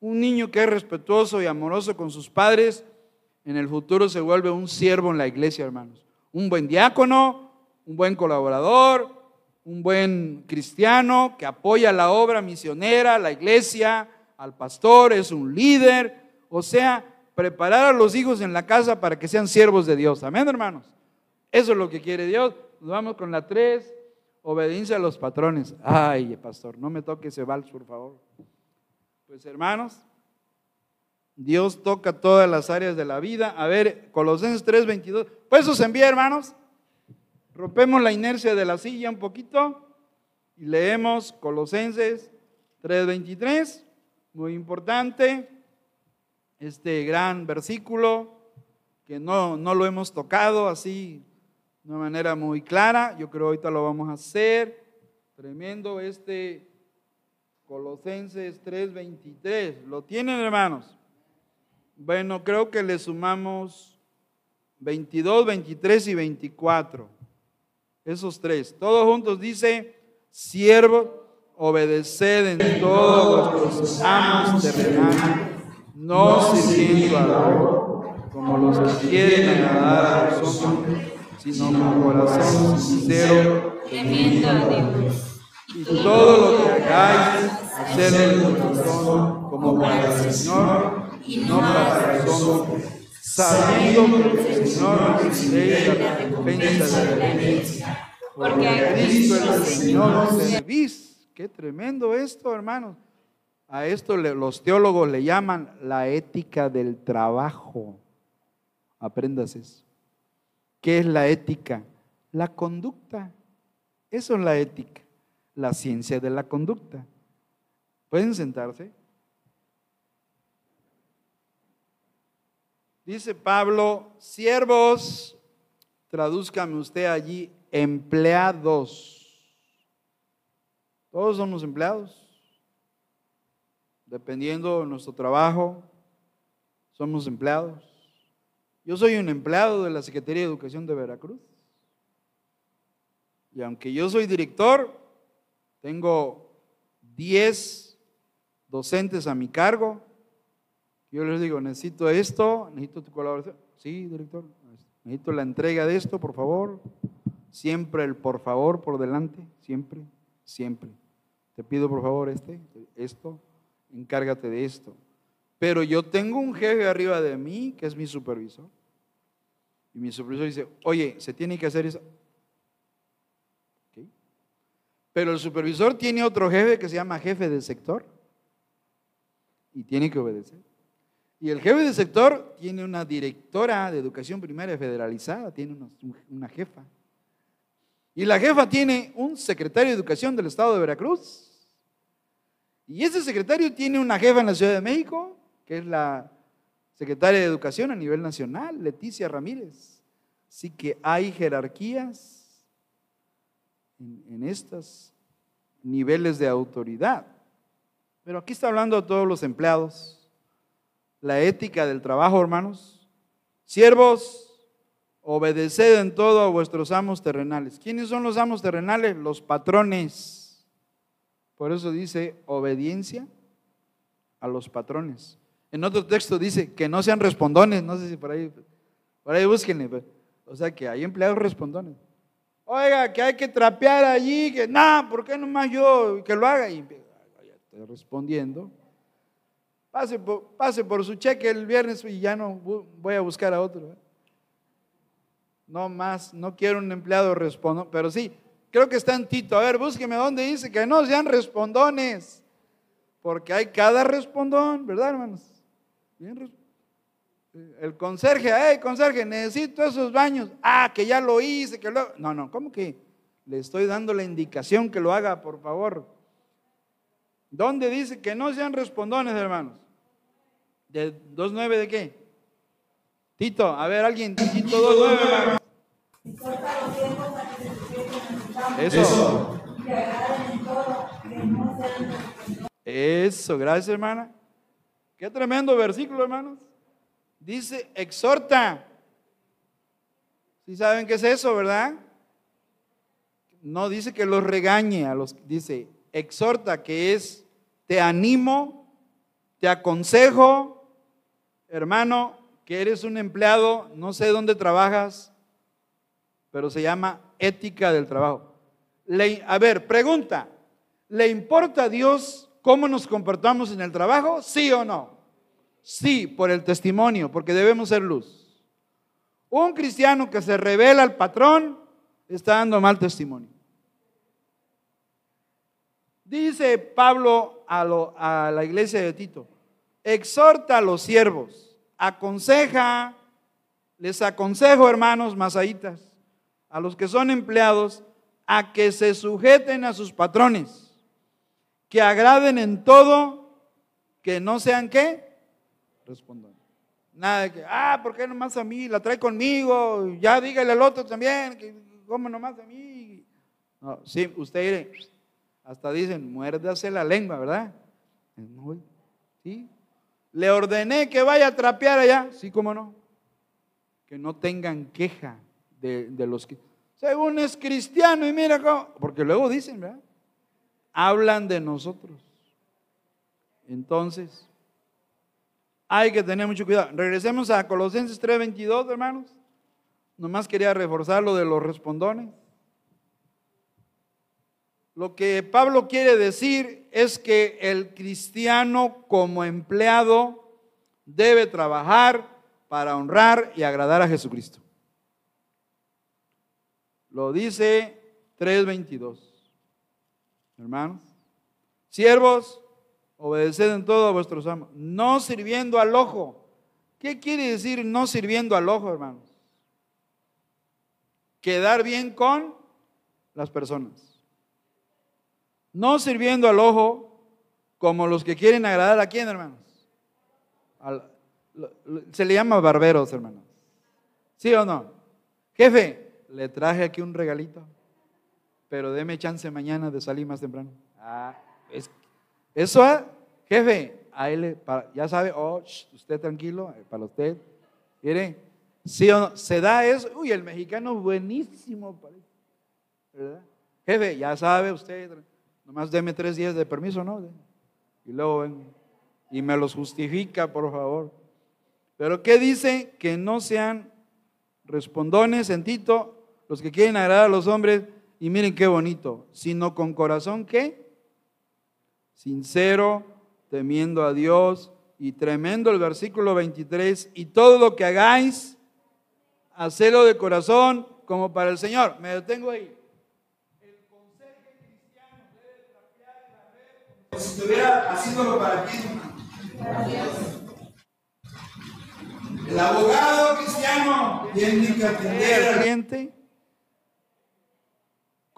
Un niño que es respetuoso y amoroso con sus padres, en el futuro se vuelve un siervo en la iglesia, hermanos. Un buen diácono, un buen colaborador, un buen cristiano que apoya la obra misionera, la iglesia, al pastor, es un líder. O sea, preparar a los hijos en la casa para que sean siervos de Dios. Amén, hermanos. Eso es lo que quiere Dios. Nos vamos con la tres. Obediencia a los patrones. Ay, pastor, no me toque ese vals, por favor. Pues hermanos, Dios toca todas las áreas de la vida. A ver, Colosenses 3:22. Pues os envía, hermanos. Rompemos la inercia de la silla un poquito y leemos Colosenses 3:23. Muy importante este gran versículo que no, no lo hemos tocado así de una manera muy clara. Yo creo ahorita lo vamos a hacer. Tremendo este Colosenses 3:23. ¿Lo tienen, hermanos? Bueno, creo que le sumamos 22, 23 y 24. Esos tres. Todos juntos dice, siervo, obedeced en todos vuestros amos terrenales no sirviendo al como los que quieren agradar a los hombres, sino con corazón sincero, temiendo a Dios. Y todo lo que hagáis, hacerlo de corazón como para el Señor y no para los hombres, sabiendo que el Señor recibe la recompensa de la obediencia. Porque a Cristo el Señor servís. Qué tremendo esto, hermanos. A esto los teólogos le llaman la ética del trabajo. Aprendas eso. ¿Qué es la ética? La conducta. Eso es la ética, la ciencia de la conducta. ¿Pueden sentarse? Dice Pablo, siervos, tradúzcame usted allí, empleados. Todos somos empleados dependiendo de nuestro trabajo, somos empleados. Yo soy un empleado de la Secretaría de Educación de Veracruz. Y aunque yo soy director, tengo 10 docentes a mi cargo. Yo les digo, necesito esto, necesito tu colaboración. Sí, director, necesito la entrega de esto, por favor. Siempre el por favor por delante, siempre, siempre. Te pido por favor este, esto, encárgate de esto. Pero yo tengo un jefe arriba de mí que es mi supervisor. Y mi supervisor dice, oye, se tiene que hacer eso. Pero el supervisor tiene otro jefe que se llama jefe de sector y tiene que obedecer. Y el jefe de sector tiene una directora de educación primaria federalizada, tiene una jefa. Y la jefa tiene un secretario de educación del estado de Veracruz y ese secretario tiene una jefa en la Ciudad de México, que es la secretaria de Educación a nivel nacional, Leticia Ramírez. Así que hay jerarquías en, estos niveles de autoridad. Pero aquí está hablando a todos los empleados. La ética del trabajo, hermanos. Siervos, obedeced en todo a vuestros amos terrenales. ¿Quiénes son los amos terrenales? Los patrones por eso dice obediencia a los patrones. En otro texto dice que no sean respondones, no sé si por ahí, por ahí búsquenle. O sea que hay empleados respondones. Oiga, que hay que trapear allí, que no, ¿por qué nomás yo que lo haga? Y estoy respondiendo. Pase por, pase por su cheque el viernes y ya no voy a buscar a otro. ¿eh? No más, no quiero un empleado respondón, pero sí, Creo que está en Tito. A ver, búsqueme dónde dice que no sean respondones. Porque hay cada respondón, ¿verdad, hermanos? el conserje, hey, conserje, necesito esos baños. Ah, que ya lo hice, que lo. No, no, ¿cómo que le estoy dando la indicación que lo haga, por favor? ¿Dónde dice que no sean respondones, hermanos? ¿De 2.9 de qué? Tito, a ver, alguien, Tito 2.9, hermanos. Eso. Eso, gracias hermana. Qué tremendo versículo, hermanos. Dice, exhorta. ¿Sí saben qué es eso, verdad? No dice que los regañe a los, dice, exhorta que es, te animo, te aconsejo, hermano, que eres un empleado, no sé dónde trabajas, pero se llama ética del trabajo. A ver, pregunta, ¿le importa a Dios cómo nos comportamos en el trabajo? ¿Sí o no? Sí, por el testimonio, porque debemos ser luz. Un cristiano que se revela al patrón está dando mal testimonio. Dice Pablo a, la iglesia de Tito, exhorta a los siervos, aconseja, les aconsejo hermanos masaitas, a los que son empleados, a que se sujeten a sus patrones, que agraden en todo, que no sean qué, respondan. Nada de que, ah, ¿por qué nomás a mí? La trae conmigo, ya dígale al otro también, que ¿cómo nomás a mí? No, sí, usted hasta dicen, muérdase la lengua, ¿verdad? ¿Sí? Le ordené que vaya a trapear allá, sí, cómo no. Que no tengan queja de, de los que, según es cristiano y mira cómo, porque luego dicen, ¿verdad? Hablan de nosotros. Entonces, hay que tener mucho cuidado. Regresemos a Colosenses 3:22, hermanos. Nomás quería reforzar lo de los respondones. Lo que Pablo quiere decir es que el cristiano como empleado debe trabajar para honrar y agradar a Jesucristo. Lo dice 3:22. Hermanos, siervos, Obedeced en todo a vuestros amos, no sirviendo al ojo. ¿Qué quiere decir no sirviendo al ojo, hermanos? Quedar bien con las personas. No sirviendo al ojo como los que quieren agradar a quién, hermanos. se le llama barberos, hermanos. ¿Sí o no? Jefe, le traje aquí un regalito, pero deme chance mañana de salir más temprano. Ah, es eso, jefe, a él, ya sabe, oh, usted tranquilo, eh, para usted. Mire, si se da eso, uy, el mexicano buenísimo, ¿verdad? Jefe, ya sabe usted, nomás deme tres días de permiso, ¿no? Y luego ven, y me los justifica, por favor. Pero ¿qué dice? Que no sean respondones en Tito, los que quieren agradar a los hombres, y miren qué bonito, sino con corazón, ¿qué? sincero, temiendo a Dios. Y tremendo el versículo 23, y todo lo que hagáis, hacelo de corazón como para el Señor. Me detengo ahí. El consejo cristiano debe trapear la red si estuviera haciéndolo para quién. El abogado cristiano tiene que atender al cliente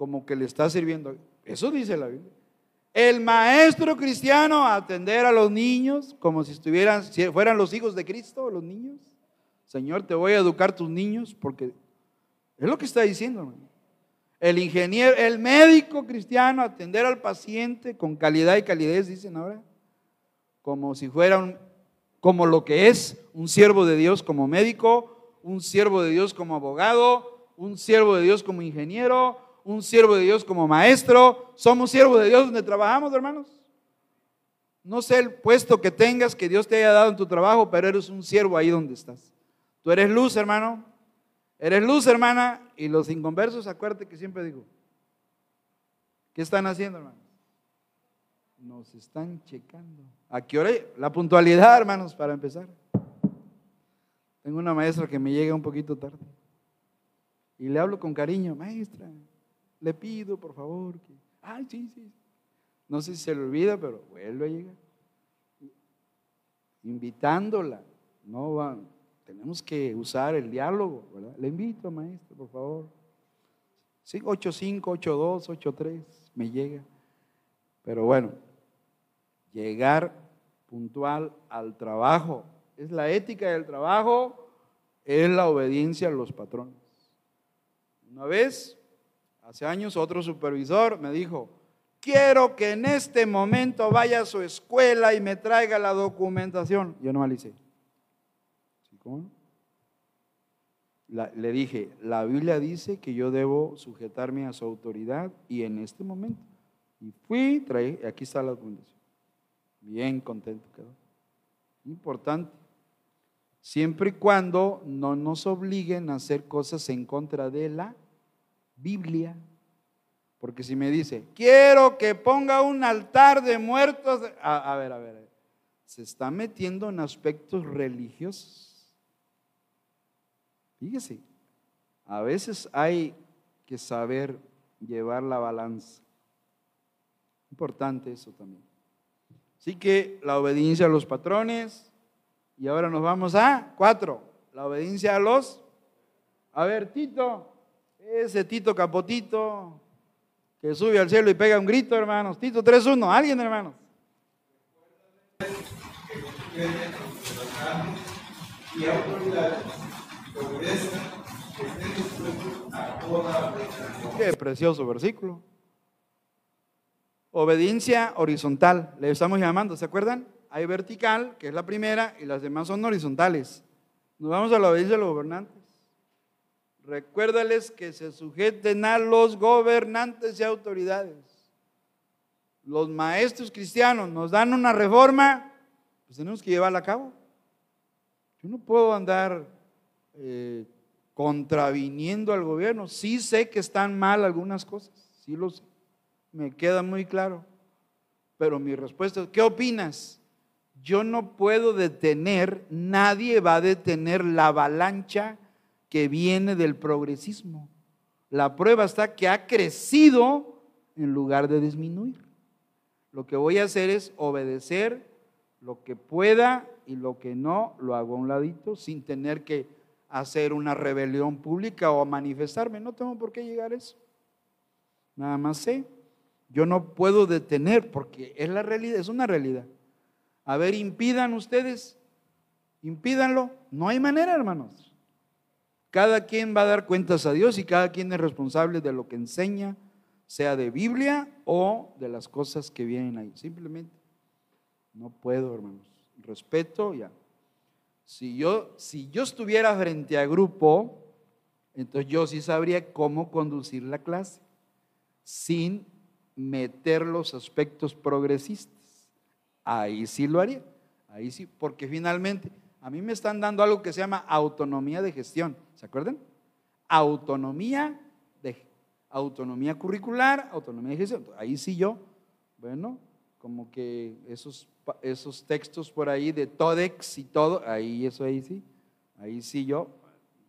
como que le está sirviendo. Eso dice la Biblia. El maestro cristiano atender a los niños como si estuvieran, si fueran los hijos de Cristo, los niños. Señor, te voy a educar tus niños porque es lo que está diciendo. El ingeniero, el médico cristiano atender al paciente con calidad y calidez, dicen ahora, como si fuera un, como lo que es un siervo de Dios como médico, un siervo de Dios como abogado, un siervo de Dios como ingeniero, un siervo de Dios como maestro. Somos siervos de Dios donde trabajamos, hermanos. No sé el puesto que tengas que Dios te haya dado en tu trabajo, pero eres un siervo ahí donde estás. Tú eres luz, hermano. Eres luz, hermana. Y los inconversos, acuérdate que siempre digo, ¿qué están haciendo, hermanos? Nos están checando. ¿A qué hora? La puntualidad, hermanos, para empezar. Tengo una maestra que me llega un poquito tarde. Y le hablo con cariño, maestra, le pido, por favor, que, ay, sí, sí. No sé si se le olvida, pero vuelve a llegar. Invitándola, no va, tenemos que usar el diálogo, ¿verdad? Le invito, maestro, por favor. Sí, 85, 82, 83, me llega. Pero bueno, llegar puntual al trabajo. Es la ética del trabajo, es la obediencia a los patrones. Una vez Hace años otro supervisor me dijo, quiero que en este momento vaya a su escuela y me traiga la documentación. Yo no. ¿Cómo? le dije, la Biblia dice que yo debo sujetarme a su autoridad y en este momento. Y fui, traí, aquí está la documentación. Bien contento quedó. Importante. Siempre y cuando no nos obliguen a hacer cosas en contra de la Biblia. Porque si me dice, quiero que ponga un altar de muertos, a, ver, a ver, se está metiendo en aspectos religiosos. Fíjese, a veces hay que saber llevar la balanza. Importante eso también. Así que la obediencia a los patrones. Y ahora nos vamos a cuatro. La obediencia a los. A ver, Tito. Ese Tito Capotito que sube al cielo y pega un grito, hermanos. Tito 3.1. Alguien, hermanos. Y Qué precioso versículo. Obediencia horizontal, le estamos llamando, ¿se acuerdan? Hay vertical, que es la primera, y las demás son horizontales. Nos vamos a la obediencia de los gobernantes. Recuérdales que se sujeten a los gobernantes y autoridades. Los maestros cristianos nos dan una reforma, pues tenemos que llevarla a cabo. Yo no puedo andar eh, contraviniendo al gobierno. Sí sé que están mal algunas cosas, sí lo sé me queda muy claro. Pero mi respuesta es, ¿qué opinas? Yo no puedo detener, nadie va a detener la avalancha que viene del progresismo. La prueba está que ha crecido en lugar de disminuir. Lo que voy a hacer es obedecer lo que pueda y lo que no lo hago a un ladito sin tener que hacer una rebelión pública o manifestarme. No tengo por qué llegar a eso. Nada más sé yo no puedo detener porque es la realidad, es una realidad. A ver, impidan ustedes, impídanlo. No hay manera, hermanos. Cada quien va a dar cuentas a Dios y cada quien es responsable de lo que enseña, sea de Biblia o de las cosas que vienen ahí. Simplemente no puedo, hermanos. Respeto ya. Si yo, si yo estuviera frente a grupo, entonces yo sí sabría cómo conducir la clase sin meter los aspectos progresistas. Ahí sí lo haría. Ahí sí, porque finalmente a mí me están dando algo que se llama autonomía de gestión. ¿Se acuerdan? Autonomía de autonomía curricular, autonomía de gestión. Ahí sí yo, bueno, como que esos, esos textos por ahí de Todex y todo, ahí eso ahí sí, ahí sí yo.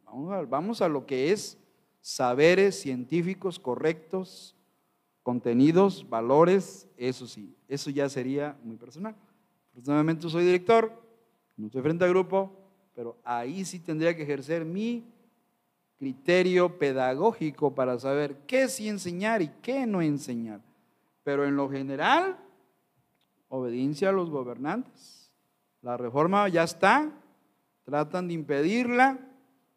Vamos vamos a lo que es saberes científicos correctos, contenidos, valores, eso sí, eso ya sería muy personal. Personalmente soy director, no estoy frente al grupo, pero ahí sí tendría que ejercer mi criterio pedagógico para saber qué sí enseñar y qué no enseñar. Pero en lo general, obediencia a los gobernantes. La reforma ya está, tratan de impedirla,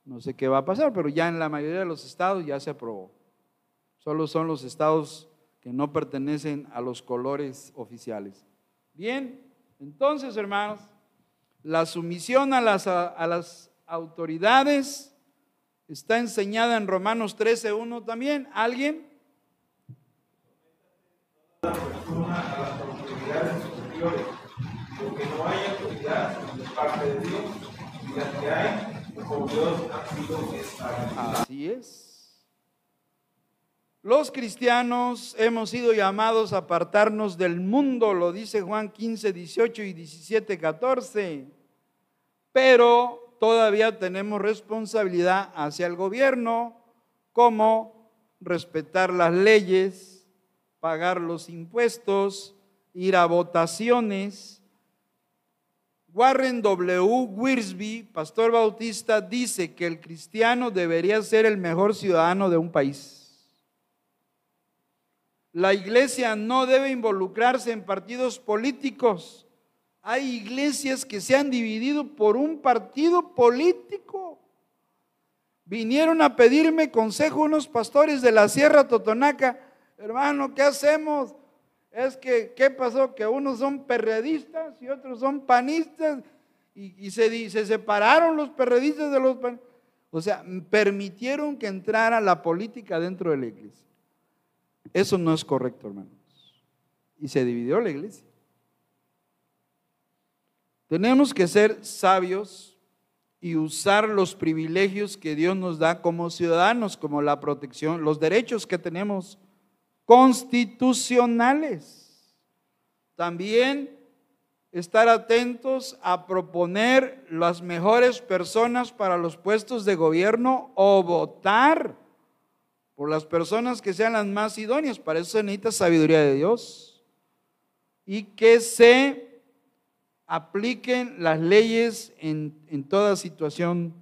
no sé qué va a pasar, pero ya en la mayoría de los estados ya se aprobó. Solo son los estados que no pertenecen a los colores oficiales. Bien, entonces, hermanos, la sumisión a las, a, las autoridades está enseñada en Romanos 13.1 también. ¿Alguien? Así es. Los cristianos hemos sido llamados a apartarnos del mundo, lo dice Juan 15, 18 y 17, 14, pero todavía tenemos responsabilidad hacia el gobierno, como respetar las leyes, pagar los impuestos, ir a votaciones. Warren W. Wiersbe, pastor bautista, dice que el cristiano debería ser el mejor ciudadano de un país. La iglesia no debe involucrarse en partidos políticos. Hay iglesias que se han dividido por un partido político. Vinieron a pedirme consejo unos pastores de la Sierra Totonaca. Hermano, ¿qué hacemos? Es que, ¿qué pasó? Que unos son perredistas y otros son panistas. Y, se, se separaron los perredistas de los panistas. O sea, permitieron que entrara la política dentro de la iglesia. Eso no es correcto, hermanos. Y se dividió la iglesia. Tenemos que ser sabios y usar los privilegios que Dios nos da como ciudadanos, como la protección, los derechos que tenemos constitucionales. También estar atentos a proponer las mejores personas para los puestos de gobierno o votar por las personas que sean las más idóneas. Para eso se necesita sabiduría de Dios. Y que se apliquen las leyes en, en toda situación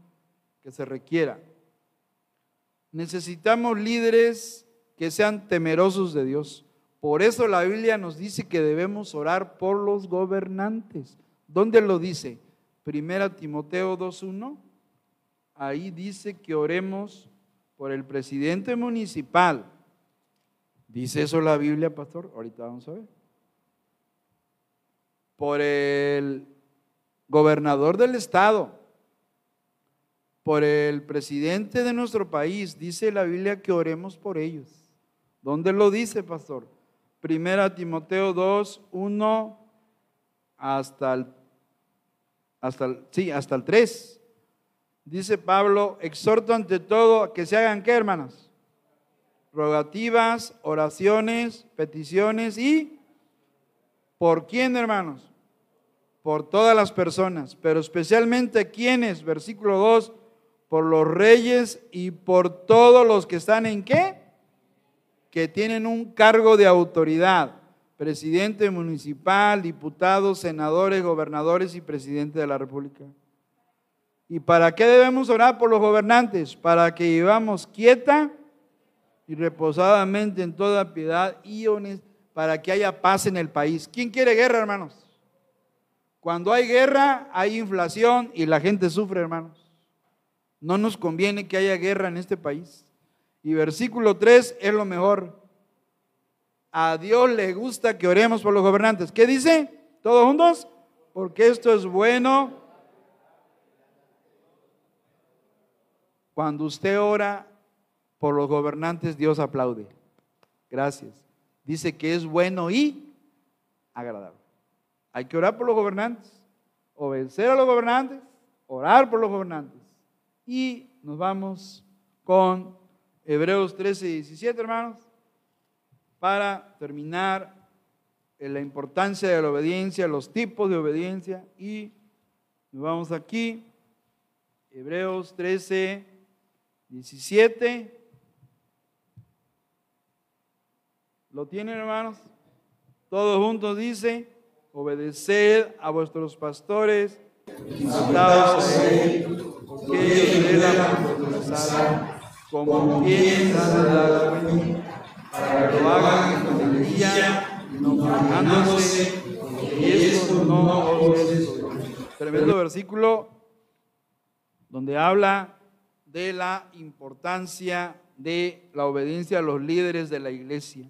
que se requiera. Necesitamos líderes que sean temerosos de Dios. Por eso la Biblia nos dice que debemos orar por los gobernantes. ¿Dónde lo dice? Primera Timoteo 2.1. Ahí dice que oremos por el presidente municipal. ¿Dice eso la Biblia, pastor? Ahorita vamos a ver. Por el gobernador del estado, por el presidente de nuestro país. Dice la Biblia que oremos por ellos. ¿Dónde lo dice, pastor? Primera Timoteo 2, 1 hasta el, hasta el, sí, hasta el 3. Dice Pablo, exhorto ante todo que se hagan qué, hermanas? Rogativas, oraciones, peticiones y ¿por quién, hermanos? Por todas las personas, pero especialmente quienes, versículo 2, por los reyes y por todos los que están en qué? que tienen un cargo de autoridad, presidente municipal, diputados, senadores, gobernadores y presidente de la República. ¿Y para qué debemos orar por los gobernantes? Para que vivamos quieta y reposadamente en toda piedad y honestidad, para que haya paz en el país. ¿Quién quiere guerra, hermanos? Cuando hay guerra, hay inflación y la gente sufre, hermanos. No nos conviene que haya guerra en este país. Y versículo 3 es lo mejor. A Dios le gusta que oremos por los gobernantes. ¿Qué dice? ¿Todos juntos? Porque esto es bueno. Cuando usted ora por los gobernantes, Dios aplaude. Gracias. Dice que es bueno y agradable. Hay que orar por los gobernantes, obedecer a los gobernantes, orar por los gobernantes. Y nos vamos con Hebreos 13 y 17, hermanos, para terminar en la importancia de la obediencia, los tipos de obediencia. Y nos vamos aquí, Hebreos 13, 17. ¿Lo tienen, hermanos? Todos juntos dice, obedeced a vuestros pastores, que como piensas dar para que lo hagan con alegría, no quejándose, y esto no es Tremendo versículo donde habla de la importancia de la obediencia a los líderes de la iglesia.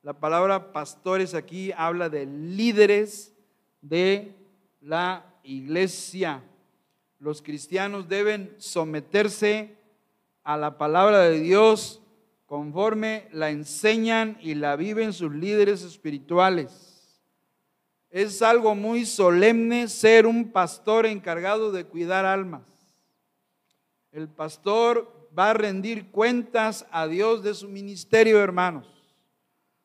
La palabra pastores aquí habla de líderes de la iglesia. Los cristianos deben someterse a la palabra de Dios conforme la enseñan y la viven sus líderes espirituales. Es algo muy solemne ser un pastor encargado de cuidar almas. El pastor va a rendir cuentas a Dios de su ministerio, hermanos.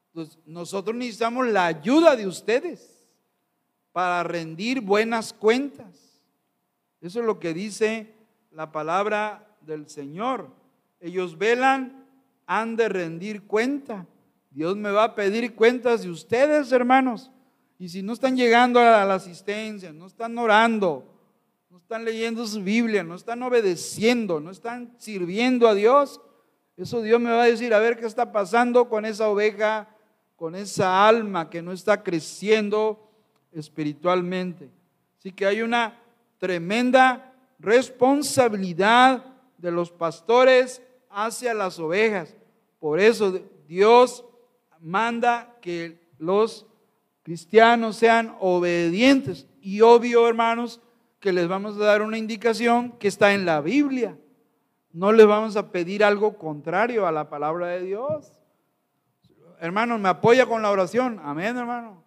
Entonces, nosotros necesitamos la ayuda de ustedes para rendir buenas cuentas. Eso es lo que dice la palabra del Señor. Ellos velan, han de rendir cuenta. Dios me va a pedir cuentas de ustedes, hermanos. Y si no están llegando a la asistencia, no están orando, no están leyendo su Biblia, no están obedeciendo, no están sirviendo a Dios, eso Dios me va a decir, a ver qué está pasando con esa oveja, con esa alma que no está creciendo espiritualmente. Así que hay una tremenda responsabilidad de los pastores hacia las ovejas. Por eso Dios manda que los cristianos sean obedientes. Y obvio, hermanos, que les vamos a dar una indicación que está en la Biblia. no les vamos a pedir algo contrario a la palabra de Dios. Hermano, me apoya con la oración. Amén, hermano.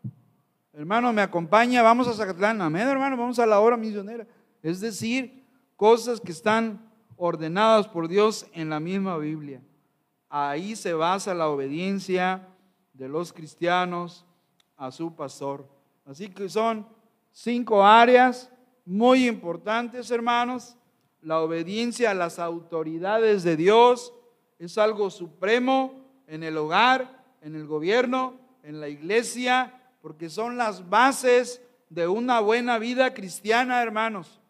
Hermano, me acompaña. Vamos a Zacatlán. Amén, hermano. Vamos a la obra misionera. Es decir, cosas que están ordenadas por Dios en la misma Biblia. Ahí se basa la obediencia de los cristianos a su pastor. Así que son cinco áreas muy importantes, hermanos. La obediencia a las autoridades de Dios es algo supremo en el hogar, en el gobierno, en la iglesia, porque son las bases de una buena vida cristiana, hermanos.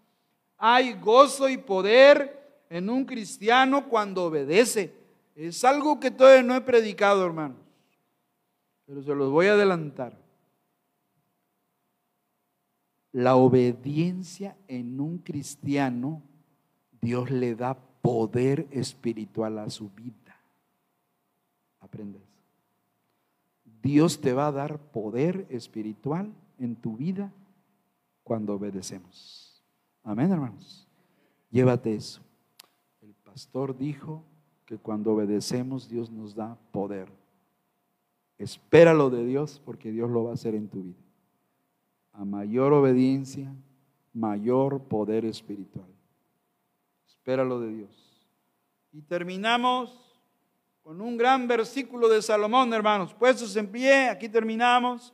Hay gozo y poder en un cristiano cuando obedece. Es algo que todavía no he predicado, hermanos, pero se los voy a adelantar. La obediencia en un cristiano, Dios le da poder espiritual a su vida. Aprende eso. Dios te va a dar poder espiritual en tu vida cuando obedecemos. Amén, hermanos. Llévate eso. El pastor dijo que cuando obedecemos Dios nos da poder. Espéralo de Dios porque Dios lo va a hacer en tu vida a mayor obediencia, mayor poder espiritual. Espéralo de Dios. Y terminamos con un gran versículo de Salomón, hermanos. Puestos en pie, aquí terminamos.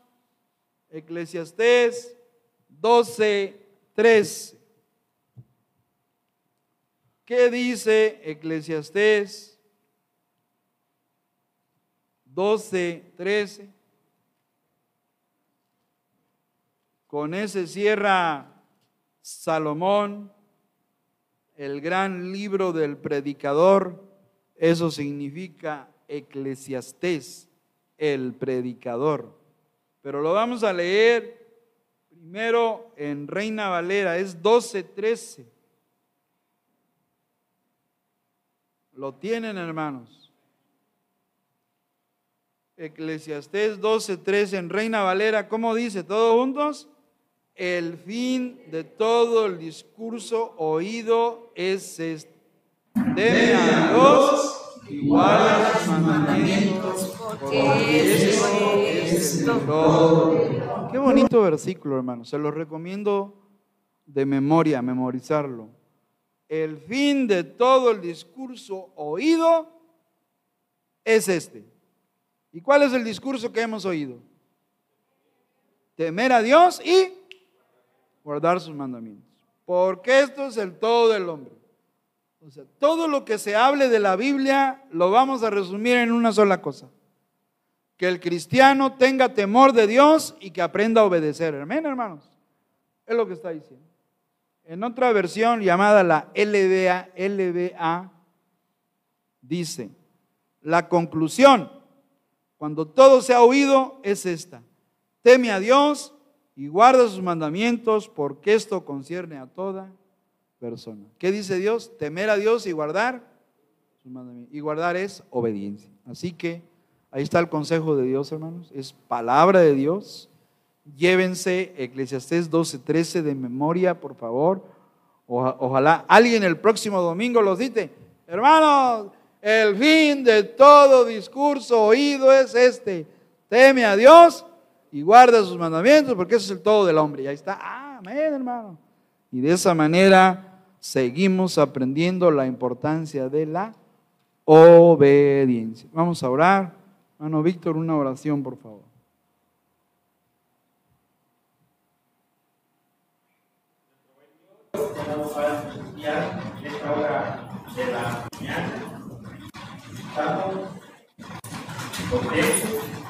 Eclesiastés 12, 13. ¿Qué dice Eclesiastés 12, 13? Con ese cierra Salomón, el gran libro del predicador. Eso significa eclesiastés, el predicador. Pero lo vamos a leer primero en Reina Valera, es 12:13. Lo tienen, hermanos. Eclesiastés 12:13 en Reina Valera, ¿cómo dice? ¿Todos juntos? El fin de todo el discurso oído es este. Deme a Dios y guarda sus mandamientos, porque es todo. Qué bonito versículo, hermano. Se lo recomiendo de memoria, memorizarlo. El fin de todo el discurso oído es este. ¿Y cuál es el discurso que hemos oído? Temer a Dios y guardar sus mandamientos. Porque esto es el todo del hombre. Todo lo que se hable de la Biblia lo vamos a resumir en una sola cosa. Que el cristiano tenga temor de Dios y que aprenda a obedecer. Amén, hermanos. Es lo que está diciendo. En otra versión llamada la LBA, LBA dice, la conclusión, cuando todo se ha oído, es esta. Teme a Dios y guarda sus mandamientos porque esto concierne a toda persona. ¿Qué dice Dios? Temer a Dios y guardar sus mandamientos. Y guardar es obediencia. Así que ahí está el consejo de Dios, hermanos. Es palabra de Dios. Llévense Eclesiastés 12:13 de memoria, por favor. ojalá alguien el próximo domingo los dice, hermanos, el fin de todo discurso oído es este. Teme a Dios y guarda sus mandamientos, porque eso es el todo del hombre. Y ahí está, amén, hermano. Y de esa manera seguimos aprendiendo la importancia de la obediencia. Vamos a orar. Hermano Víctor, una oración, por favor. Estamos la nos brinda el programa, nuevamente, de poder tener también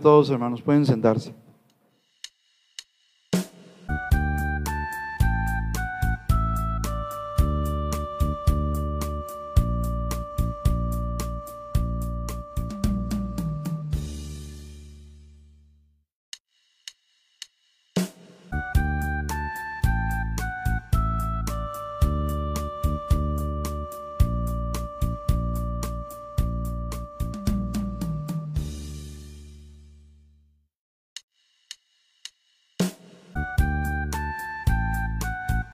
todos, hermanos. Pueden sentarse.